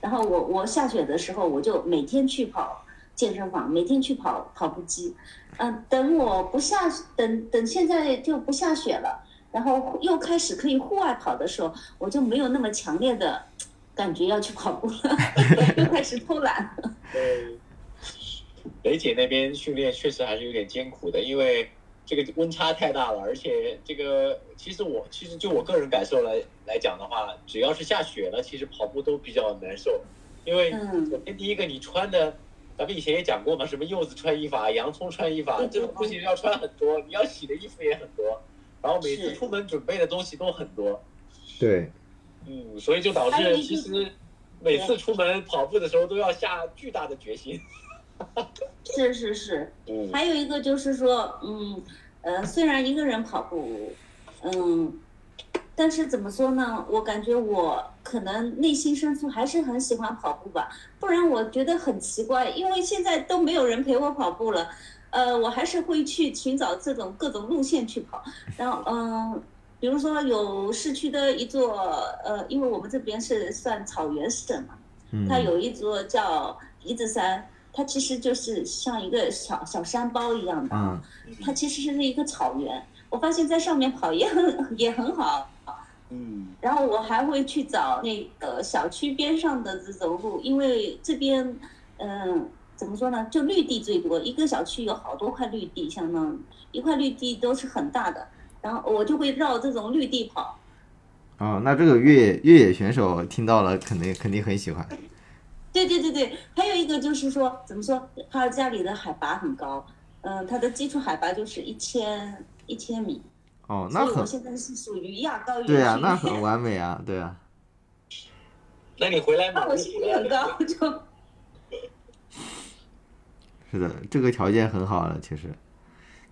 然后我我下雪的时候，我就每天去跑健身房，每天去跑跑步机。嗯、等我不下等等现在就不下雪了，然后又开始可以户外跑的时候，我就没有那么强烈的感觉要去跑步了，又开始偷懒了。对，雷姐那边训练确实还是有点艰苦的，因为这个温差太大了，而且这个其实我其实就我个人感受来来讲的话，只要是下雪了，其实跑步都比较难受，因为嗯首先第一个你穿的，咱们以前也讲过嘛，什么柚子穿衣法、洋葱穿衣法，对这种东西要穿很多，你要洗的衣服也很多，然后每次出门准备的东西都很多，对，嗯，所以就导致其实每次出门跑步的时候都要下巨大的决心。是是是，嗯。还有一个就是说，嗯，呃，虽然一个人跑步，嗯，但是怎么说呢？我感觉我可能内心深处还是很喜欢跑步吧，不然我觉得很奇怪，因为现在都没有人陪我跑步了，呃，我还是会去寻找这种各种路线去跑，然后嗯。比如说有市区的一座，呃，因为我们这边是算草原省嘛，嗯，它有一座叫梨子山，它其实就是像一个小小山包一样的，嗯它其实是一个草原。我发现在上面跑也很 也很好，嗯然后我还会去找那个小区边上的这种路，因为这边，嗯、怎么说呢，就绿地最多，一个小区有好多块绿地，相当于一块绿地都是很大的，然后我就会绕这种绿地跑。哦，那这个越野越野选手听到了，肯定肯定很喜欢。对对对对，还有一个就是说，怎么说，他家里的海拔很高，嗯、他的基础海拔就是一千一千米，哦，那很现在是属于亚高原对啊，那很完美啊，对啊，那你回来那我心率很高，就 是的，这个条件很好了，其实，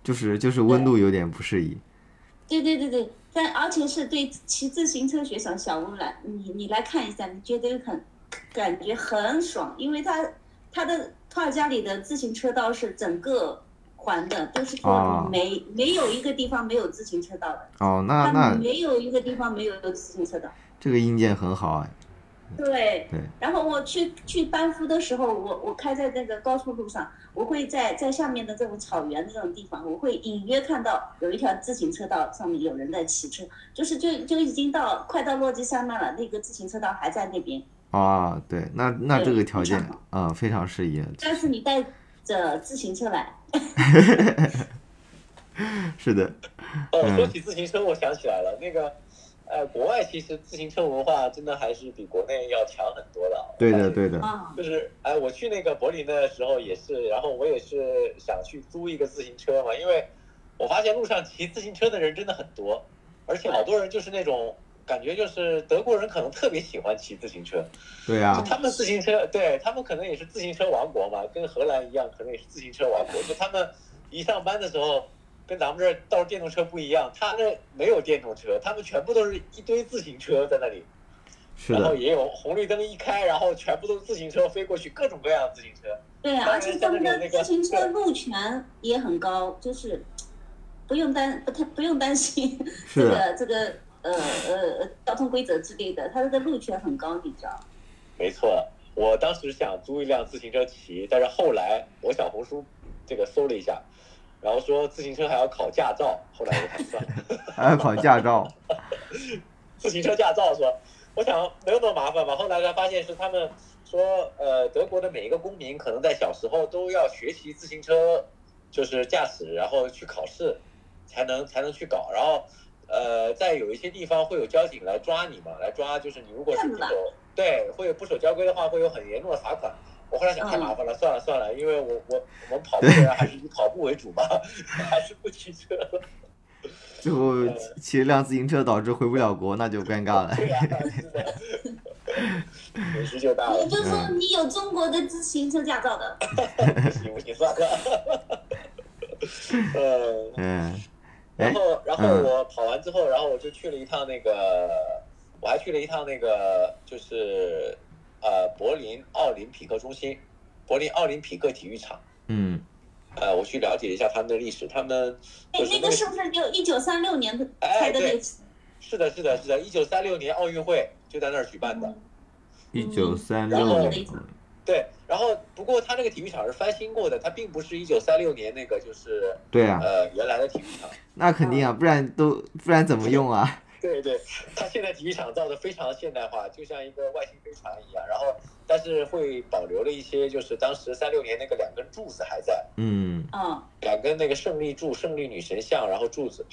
就是就是温度有点不适宜。对对对对，但而且是对骑自行车雪场小吴来，你你来看一下，你觉得很感觉很爽，因为它它的他家里的自行车道是整个环的，都是说哦没、没有一个地方没有自行车道的，哦，那那没有一个地方没有自行车道。这个硬件很好啊。对，对然后我去去班夫的时候，我我开在那个高速路上，我会在在下面的这种草原这种地方，我会隐约看到有一条自行车道，上面有人在骑车，就是就就已经到快到落基山脉了，那个自行车道还在那边。啊，对，那那这个条件啊、非常适宜。但是你带着自行车来，是的，哦，嗯。说起自行车，我想起来了，那个，呃，国外其实自行车文化真的还是比国内要强很多的。对的，对的，啊，就是哎，我去那个柏林的时候也是，然后我也是想去租一个自行车嘛，因为我发现路上骑自行车的人真的很多，而且好多人就是那种感觉，就是德国人可能特别喜欢骑自行车，对啊。就，他们自行车，对他们可能也是自行车王国嘛，跟荷兰一样，可能也是自行车王国。就他们一上班的时候，跟咱们这儿倒电动车不一样，他那没有电动车，他们全部都是一堆自行车在那里，是，然后也有红绿灯一开，然后全部都是自行车飞过去，各种各样的自行车。对，啊而且他们的那个自行车路权也很高，就是不用担不太不用担心这是的，个这个呃呃呃交通规则之类的，它这个路权很高，你知道。没错，我当时想租一辆自行车骑，但是后来我小红书这个搜了一下，然后说自行车还要考驾照，后来我才算了。还要考驾照。自行车驾照说，我想没有那么麻烦吧。后来才发现是他们说，呃，德国的每一个公民可能在小时候都要学习自行车，就是驾驶，然后去考试，才能才能去搞。然后，呃，在有一些地方会有交警来抓你嘛，来抓就是你如果是不守，对，会有不守交规的话，会有很严重的罚款。我后来想太麻烦了，算了算了，因为我我我们跑步的人还是以跑步为主嘛，还是不骑车 了。最后骑一辆自行车导致回不了国，那就 尴尬了。对呀、是的，损失就大了也。就是说，你有中国的自行车驾照的，不行不行，算了。呃，嗯，哎，然后然后嗯我跑完之后，然后我就去了一趟那个，我还去了一趟那个，就是呃柏林奥林匹克中心，柏林奥林匹克体育场。嗯，呃，我去了解一下他们的历史，他们哎就，是那个是不是就一九三六年的开的那个？是的，是的，是的，一九三六年奥运会就在那儿举办的。一九三然后六年，对，然后不过他那个体育场是翻新过的，它并不是一九三六年那个就是对啊，呃原来的体育场。那肯定啊，不然都不然怎么用啊？对对，它现在体育场造的非常现代化，就像一个外星飞船一样。然后，但是会保留了一些，就是当时三六年那个两根柱子还在，嗯嗯两根那个胜利柱、胜利女神像，然后柱子。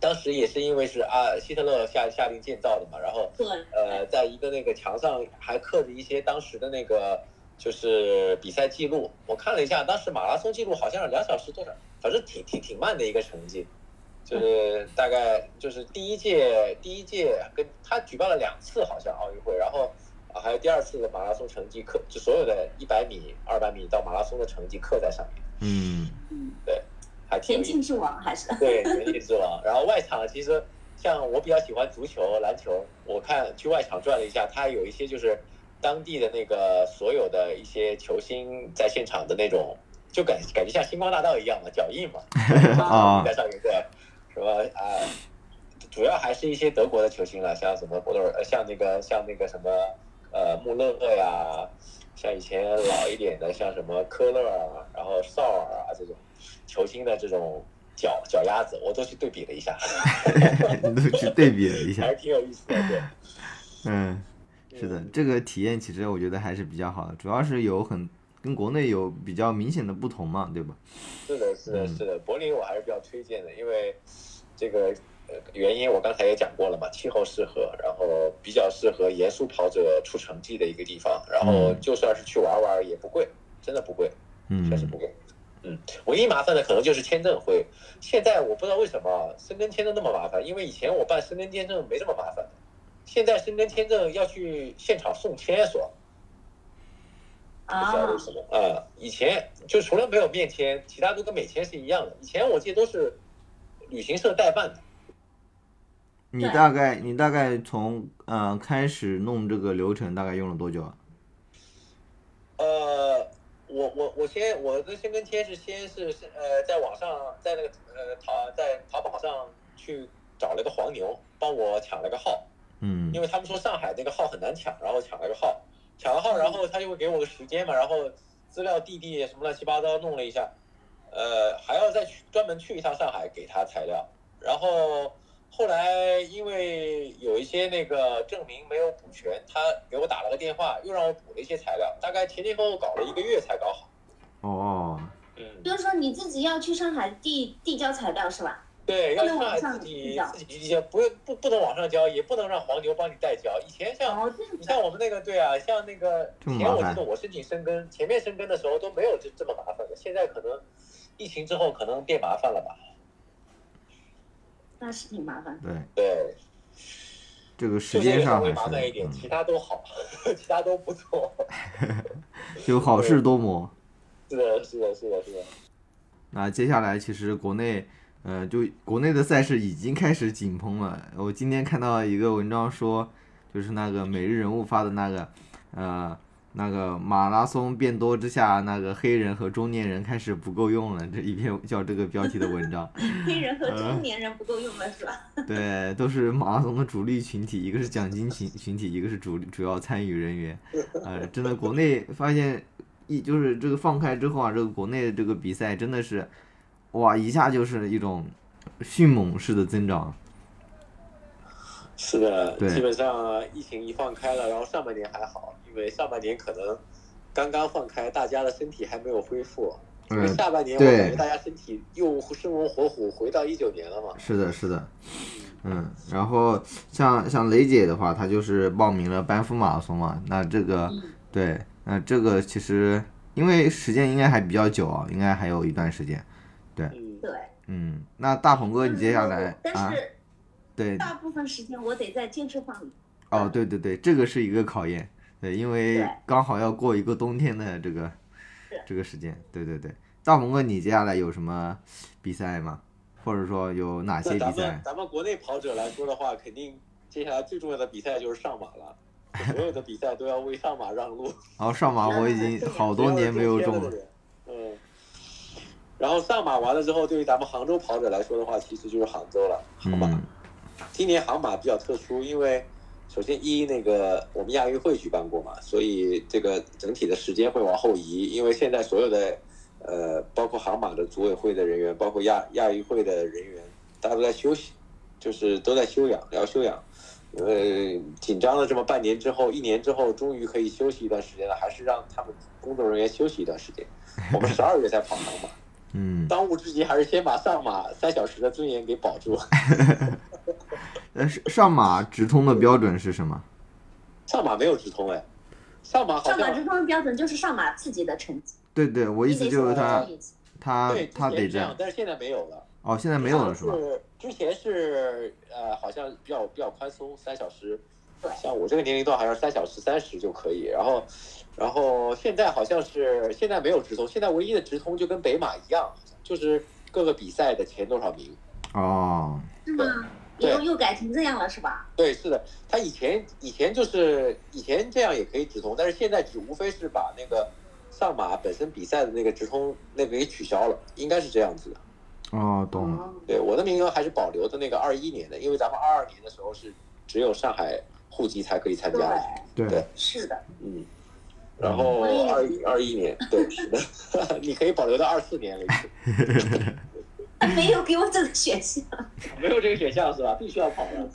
当时也是因为是啊，希特勒下下令建造的嘛，然后对，呃，在一个那个墙上还刻着一些当时的那个就是比赛记录。我看了一下，当时马拉松记录好像是两小时多少，反正挺挺挺慢的一个成绩。就是大概就是第一届第一届跟他举办了两次好像奥运会，然后啊还有第二次的马拉松成绩刻，就所有的一百米、二百米到马拉松的成绩刻在上面，嗯嗯，还挺。田径之王还是 对，田径之王。然后外场其实像我比较喜欢足球、篮球，我看去外场转了一下，它有一些就是当地的那个所有的一些球星在现场的那种，就感感觉像星光大道一样嘛，脚印嘛，啊 在上面对，什么啊、主要还是一些德国的球星了，像什么博多尔，呃，像那个像那个什么呃穆勒呀，像以前老一点的，像什么科勒啊，然后绍尔啊这种球星的这种脚脚丫子，我都去对比了一下 你都去对比了一下还，是挺有意思的。对，嗯，是的，这个体验其实我觉得还是比较好的，主要是有很跟国内有比较明显的不同嘛，对吧？是的，是的，嗯是的，柏林我还是比较推荐的，因为这个呃原因我刚才也讲过了嘛，气候适合，然后比较适合严肃跑者出成绩的一个地方，然后嗯就算是去玩玩也不贵，真的不贵，确实嗯不贵。嗯，唯一麻烦的可能就是签证会，现在我不知道为什么申根签证那么麻烦，因为以前我办申根签证没这么麻烦，现在申根签证要去现场送签所。不知道啊为什么啊、以前就除了没有面签，其他都跟美签是一样的。以前我记得都是旅行社代办的。对。你大概你大概从呃开始弄这个流程大概用了多久啊？呃，我我我先我的先跟签是先是是呃在网上在那个呃淘在淘宝上去找了个黄牛帮我抢了个号，嗯。因为他们说上海那个号很难抢，然后抢了个号，抢了号，然后他就会给我个时间嘛，然后资料递递什么乱七八糟弄了一下，呃，还要再去专门去一趟上海给他材料，然后后来因为有一些那个证明没有补全，他给我打了个电话，又让我补了一些材料，大概前前后后搞了一个月才搞好。哦，嗯，就是说你自己要去上海递递交材料是吧？对，要上海自己递交自己递交，不不不能网上交，也不能让黄牛帮你代交。以前像你像我们那个对啊，像那个以前我记得我申请深根，前面深根的时候都没有这这么麻烦的，现在可能疫情之后可能变麻烦了吧？那是挺麻烦的。对，对，这个时间上还麻烦一点，是其他都好，其他都不错。嗯，就好事多磨。是的，是的，是的，是的。那接下来其实国内，呃，就国内的赛事已经开始紧绷了。我今天看到一个文章说，就是那个每日人物发的那个，呃，那个马拉松变多之下，那个黑人和中年人开始不够用了。这一篇叫这个标题的文章，黑人和嗯中年人不够用了是吧？对，都是马拉松的主力群体，一个是奖金群群体，一个是主主要参与人员。呃，真的，国内发现一就是这个放开之后啊，这个国内的这个比赛真的是，哇，一下就是一种迅猛式的增长。是的，基本上疫情一放开了，然后上半年还好，因为上半年可能刚刚放开，大家的身体还没有恢复。因为嗯，下半年我对感觉大家身体又生龙活虎，回到一九年了嘛。是的，是的，嗯，然后像像雷姐的话，她就是报名了班夫马拉松嘛，那这个嗯，对，那这个其实因为时间应该还比较久啊，应该还有一段时间。对，对。嗯，那大鹏哥，你接下来啊，但是对，大部分时间我得在健身房里。哦，对对对，这个是一个考验，对，因为刚好要过一个冬天的这个这个时间，对对对。大鹏哥，你接下来有什么比赛吗？或者说有哪些比赛咱们赛？咱们国内跑者来说的话，肯定接下来最重要的比赛就是上马了，所有的比赛都要为上马让路。然后上马我已经好多年没有中了，了。嗯，然后上马完了之后，对于咱们杭州跑者来说的话，其实就是杭州了，好吧。嗯今年杭马比较特殊，因为首先一那个我们亚运会举办过嘛，所以这个整体的时间会往后移，因为现在所有的呃，包括杭马的组委会的人员，包括亚亚运会的人员，大家都在休息，就是都在休养，聊休养。呃，紧张了这么半年之后，一年之后，终于可以休息一段时间了，还是让他们工作人员休息一段时间。我们十二月才跑杭马，嗯，当务之急还是先把上马三小时的尊严给保住。呃，上上马直通的标准是什么？上马没有直通哎，上马好像上马直通的标准就是上马自己的成绩，对对，我意思就是他他他得这样，但是现在没有了。哦，现在没有了是吧？是之前是呃，好像比较比较宽松，三小时。像我这个年龄段，好像三小时三十就可以。然后，然后现在好像是现在没有直通，现在唯一的直通就跟北马一样，就是各个比赛的前多少名。哦，是吗？对又又改成这样了是吧？对，是的，他以前以前就是以前这样也可以直通，但是现在只无非是把那个上马本身比赛的那个直通那个给取消了，应该是这样子的。哦，懂了。哦，对，我的名额还是保留的那个二一年的，因为咱们二二年的时候是只有上海户籍才可以参加的。对，对对，是的，嗯，然后二一二一年，对，是的，你可以保留到二四年为止，没有给我这个选项。没有这个选项是吧？必须要跑的。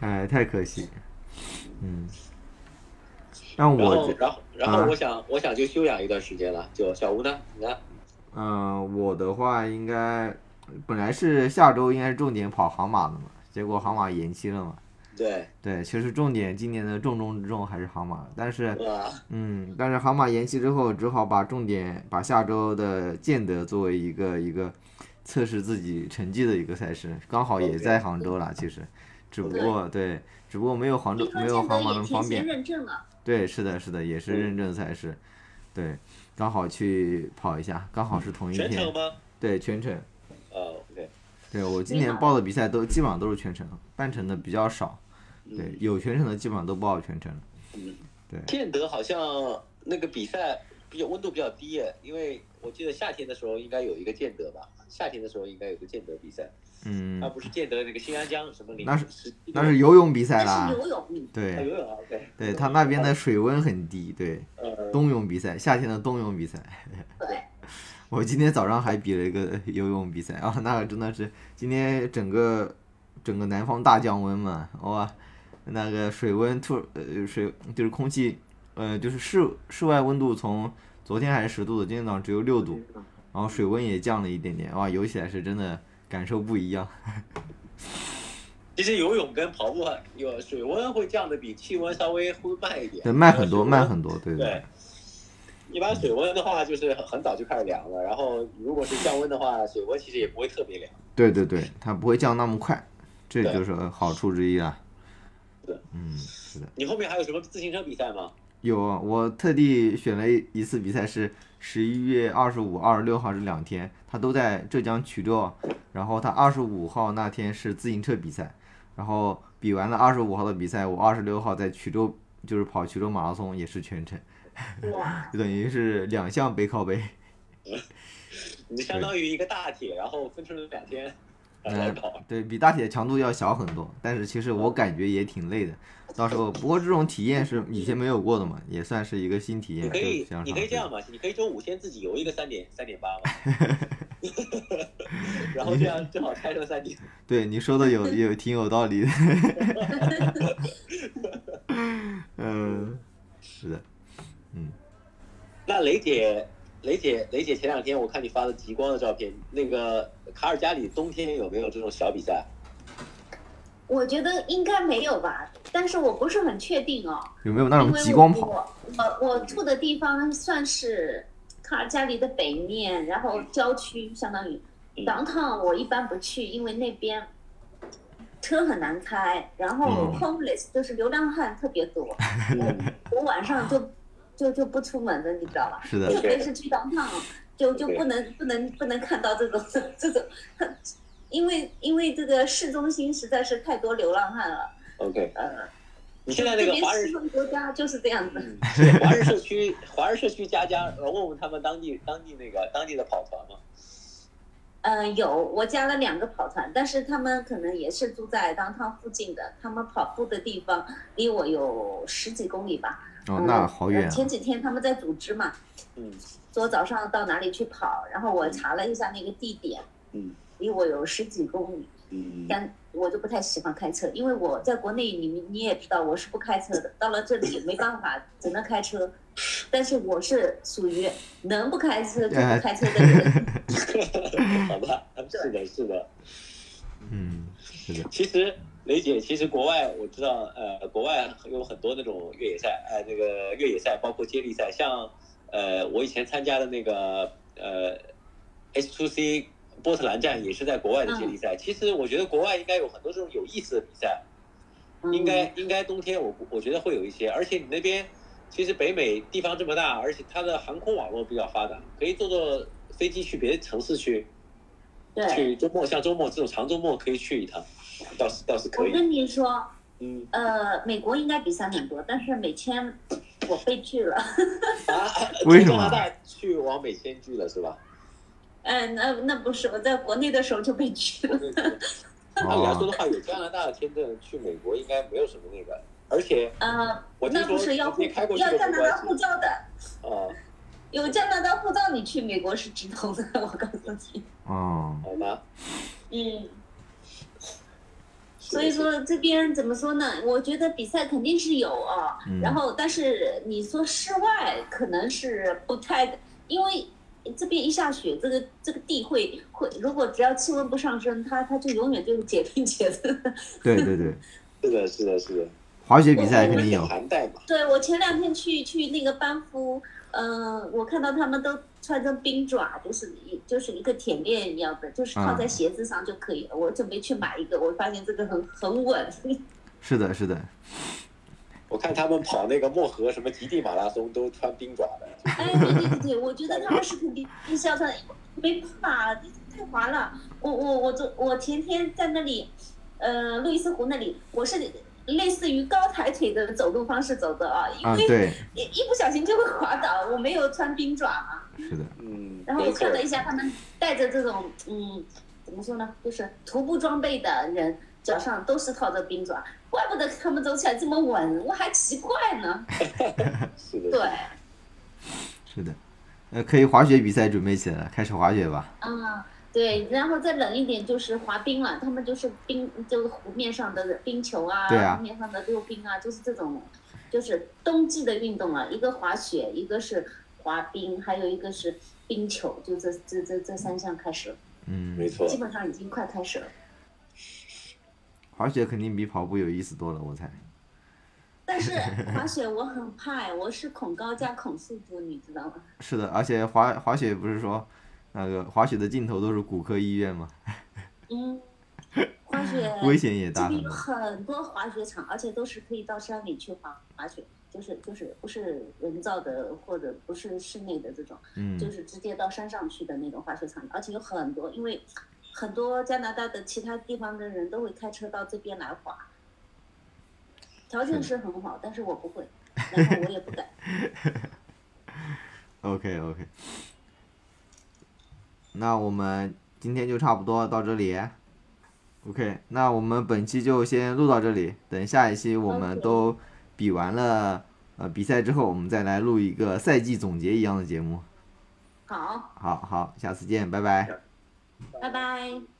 哎，太可惜。嗯，让然后我，然后，然后啊我想，我想就休养一段时间了。就小吴呢？你呢？嗯、我的话应该本来是下周应该是重点跑杭马的嘛，结果杭马延期了嘛。对，对，其实重点今年的重中之重还是杭马，但是哇，嗯，但是杭马延期之后，只好把重点把下周的建德作为一个一个测试自己成绩的一个赛事，刚好也在杭州了，其实，只不过对，只不过没有杭州没有杭马那么方便。认证了。对，是的，是的，也是嗯认证赛事，对，刚好去跑一下，刚好是同一天全程，吗？对，全程。对我今年报的比赛都基本上都是全程，半程的比较少，嗯对，有全程的基本上都报全程。嗯，对。建德好像那个比赛比较温度比较低耶，因为我记得夏天的时候应该有一个建德吧，夏天的时候应该有个建德比赛，嗯。那，不是建德那个新安江什么零那是那是游泳比赛那啦是，游泳，对，游泳啊，OK，对，他那边的水温很低，对，呃，冬泳比赛，夏天的冬泳比赛。对，我今天早上还比了一个游泳比赛，啊，那个真的是今天整个整个南方大降温嘛，哇，那个水温突呃水就是空气呃就是室室外温度从昨天还是十度的，今天早上只有六度，然后水温也降了一点点，哇，游起来是真的感受不一样。其实游泳跟跑步啊有水温会降的比气温稍微会慢一点，对，慢很多，慢很多，对对，一般水温的话就是很很早就开始凉了，然后如果是降温的话，水温其实也不会特别凉。对对对，它不会降那么快，这就是好处之一啊。对，嗯，是的。你后面还有什么自行车比赛吗？有啊，我特地选了一一次比赛是十一月二十五、二十六号这两天，它都在浙江衢州。然后它二十五号那天是自行车比赛，然后比完了二十五号的比赛，我二十六号在衢州就是跑衢州马拉松，也是全程，就等于是两项背靠背。你相当于一个大铁，然后分成了两天来嗯跑。，对比大铁强度要小很多，但是其实我感觉也挺累的。到时候不过这种体验是以前没有过的嘛，也算是一个新体验。你可以你可以这样嘛，你可以周五先自己游一个三点三点八嘛，然后这样正好拆成三点。对你说的有有挺有道理的。嗯，是的，嗯那雷姐，雷姐，雷姐前两天我看你发的极光的照片，那个卡尔加里冬天有没有这种小比赛？我觉得应该没有吧，但是我不是很确定哦。有没有那种极光跑？我我我住的地方算是卡尔加里的北面，然后郊区相当于嗯 downtown 我一般不去，因为那边车很难开，然后嗯 homeless 就是流浪汉特别多，我晚上就就就不出门的，你知道吧？是的特别是去 downtown 就就不能不能不能看到这种这种，因为因为这个市中心实在是太多流浪汉了，OK，呃，你现在那个华人国家就是这样子。华人社区，华人社区家家，呃，问问他们当地当地那个当地的跑团嘛。嗯，有，我加了两个跑团，但是他们可能也是住在当趟附近的，他们跑步的地方离我有十几公里吧。哦，嗯那好远前几天他们在组织嘛，嗯说早上到哪里去跑，然后我查了一下那个地点，嗯离我有十几公里。嗯嗯，但我就不太喜欢开车，因为我在国内，你们你也知道我是不开车的，到了这里没办法，只能开车。但是我是属于能不开车就不开车的人。好吧，是的，是的。嗯，是的。其实雷姐，其实国外我知道，呃，国外有很多那种越野赛，呃，那个越野赛包括接力赛，像呃，我以前参加的那个呃，S2C 波特兰站也是在国外的接力赛。其实我觉得国外应该有很多这种有意思的比赛，应该应该冬天我我觉得会有一些，而且你那边。其实北美地方这么大，而且它的航空网络比较发达，可以坐坐飞机去别的城市去。对。去周末，像周末这种长周末可以去一趟，倒是倒是可以。我跟你说，嗯，呃，美国应该比三点多，但是美签我被拒了。啊？为什么？加拿大去往美签拒了是吧？嗯，那那不是我在国内的时候就被拒了。按理来说的话，有加拿大的签证去美国应该没有什么那个。而且，嗯，我那不是要要加拿大护照的，啊，有加拿大护照，你去美国是直通的，我告诉你。哦，好吧。嗯。所以说这边怎么说呢？我觉得比赛肯定是有啊，然后但是你说室外可能是不太，因为这边一下雪，这个这个地会会，如果只要气温不上升，它它就永远就是结冰结的。对对对，是的，是的，是的。滑雪比赛肯定有寒带嘛？对，我前两天去去那个班夫，嗯，我看到他们都穿着冰爪，就是一就是一个铁链一样的，就是套在鞋子上就可以了。我准备去买一个，我发现这个很很稳。是的，是的。我看他们跑那个漠河什么极地马拉松都穿冰爪的。哎，对对对对，我觉得他们是肯定是要穿，没办法，太滑了。我我我昨我前天在那里，呃，路易斯湖那里，我是。类似于高抬腿的走路方式走的啊，因为一一不小心就会滑倒。我没有穿冰爪嘛，是的，嗯。然后我看了一下，他们带着这种嗯，怎么说呢，就是徒步装备的人脚上都是套着冰爪，怪不得他们走起来这么稳，我还奇怪呢。是的。对。是的，呃，可以滑雪比赛准备起来了，开始滑雪吧。啊。对，然后再冷一点就是滑冰了，他们就是冰，就是湖面上的冰球啊，湖面上的溜冰啊，就是这种，就是冬季的运动了。一个滑雪，一个是滑冰，还有一个是冰球，就这这这这三项开始了。嗯，没错。基本上已经快开始了。滑雪肯定比跑步有意思多了，我猜。但是滑雪我很怕，我是恐高加恐速度，你知道吗？是的，而且滑滑雪不是说。那个滑雪的尽头都是骨科医院吗？嗯，滑雪危险也大。这边有很多滑雪场，而且都是可以到山里去滑滑雪，就是就是不是人造的或者不是室内的这种，嗯，就是直接到山上去的那种滑雪场，而且有很多，因为很多加拿大的其他地方的人都会开车到这边来滑，条件是很好，但是我不会，然后我也不敢。OK OK。那我们今天就差不多到这里，OK。那我们本期就先录到这里，等下一期我们都比完了呃比赛之后，我们再来录一个赛季总结一样的节目。好，好好，下次见，拜拜。拜拜。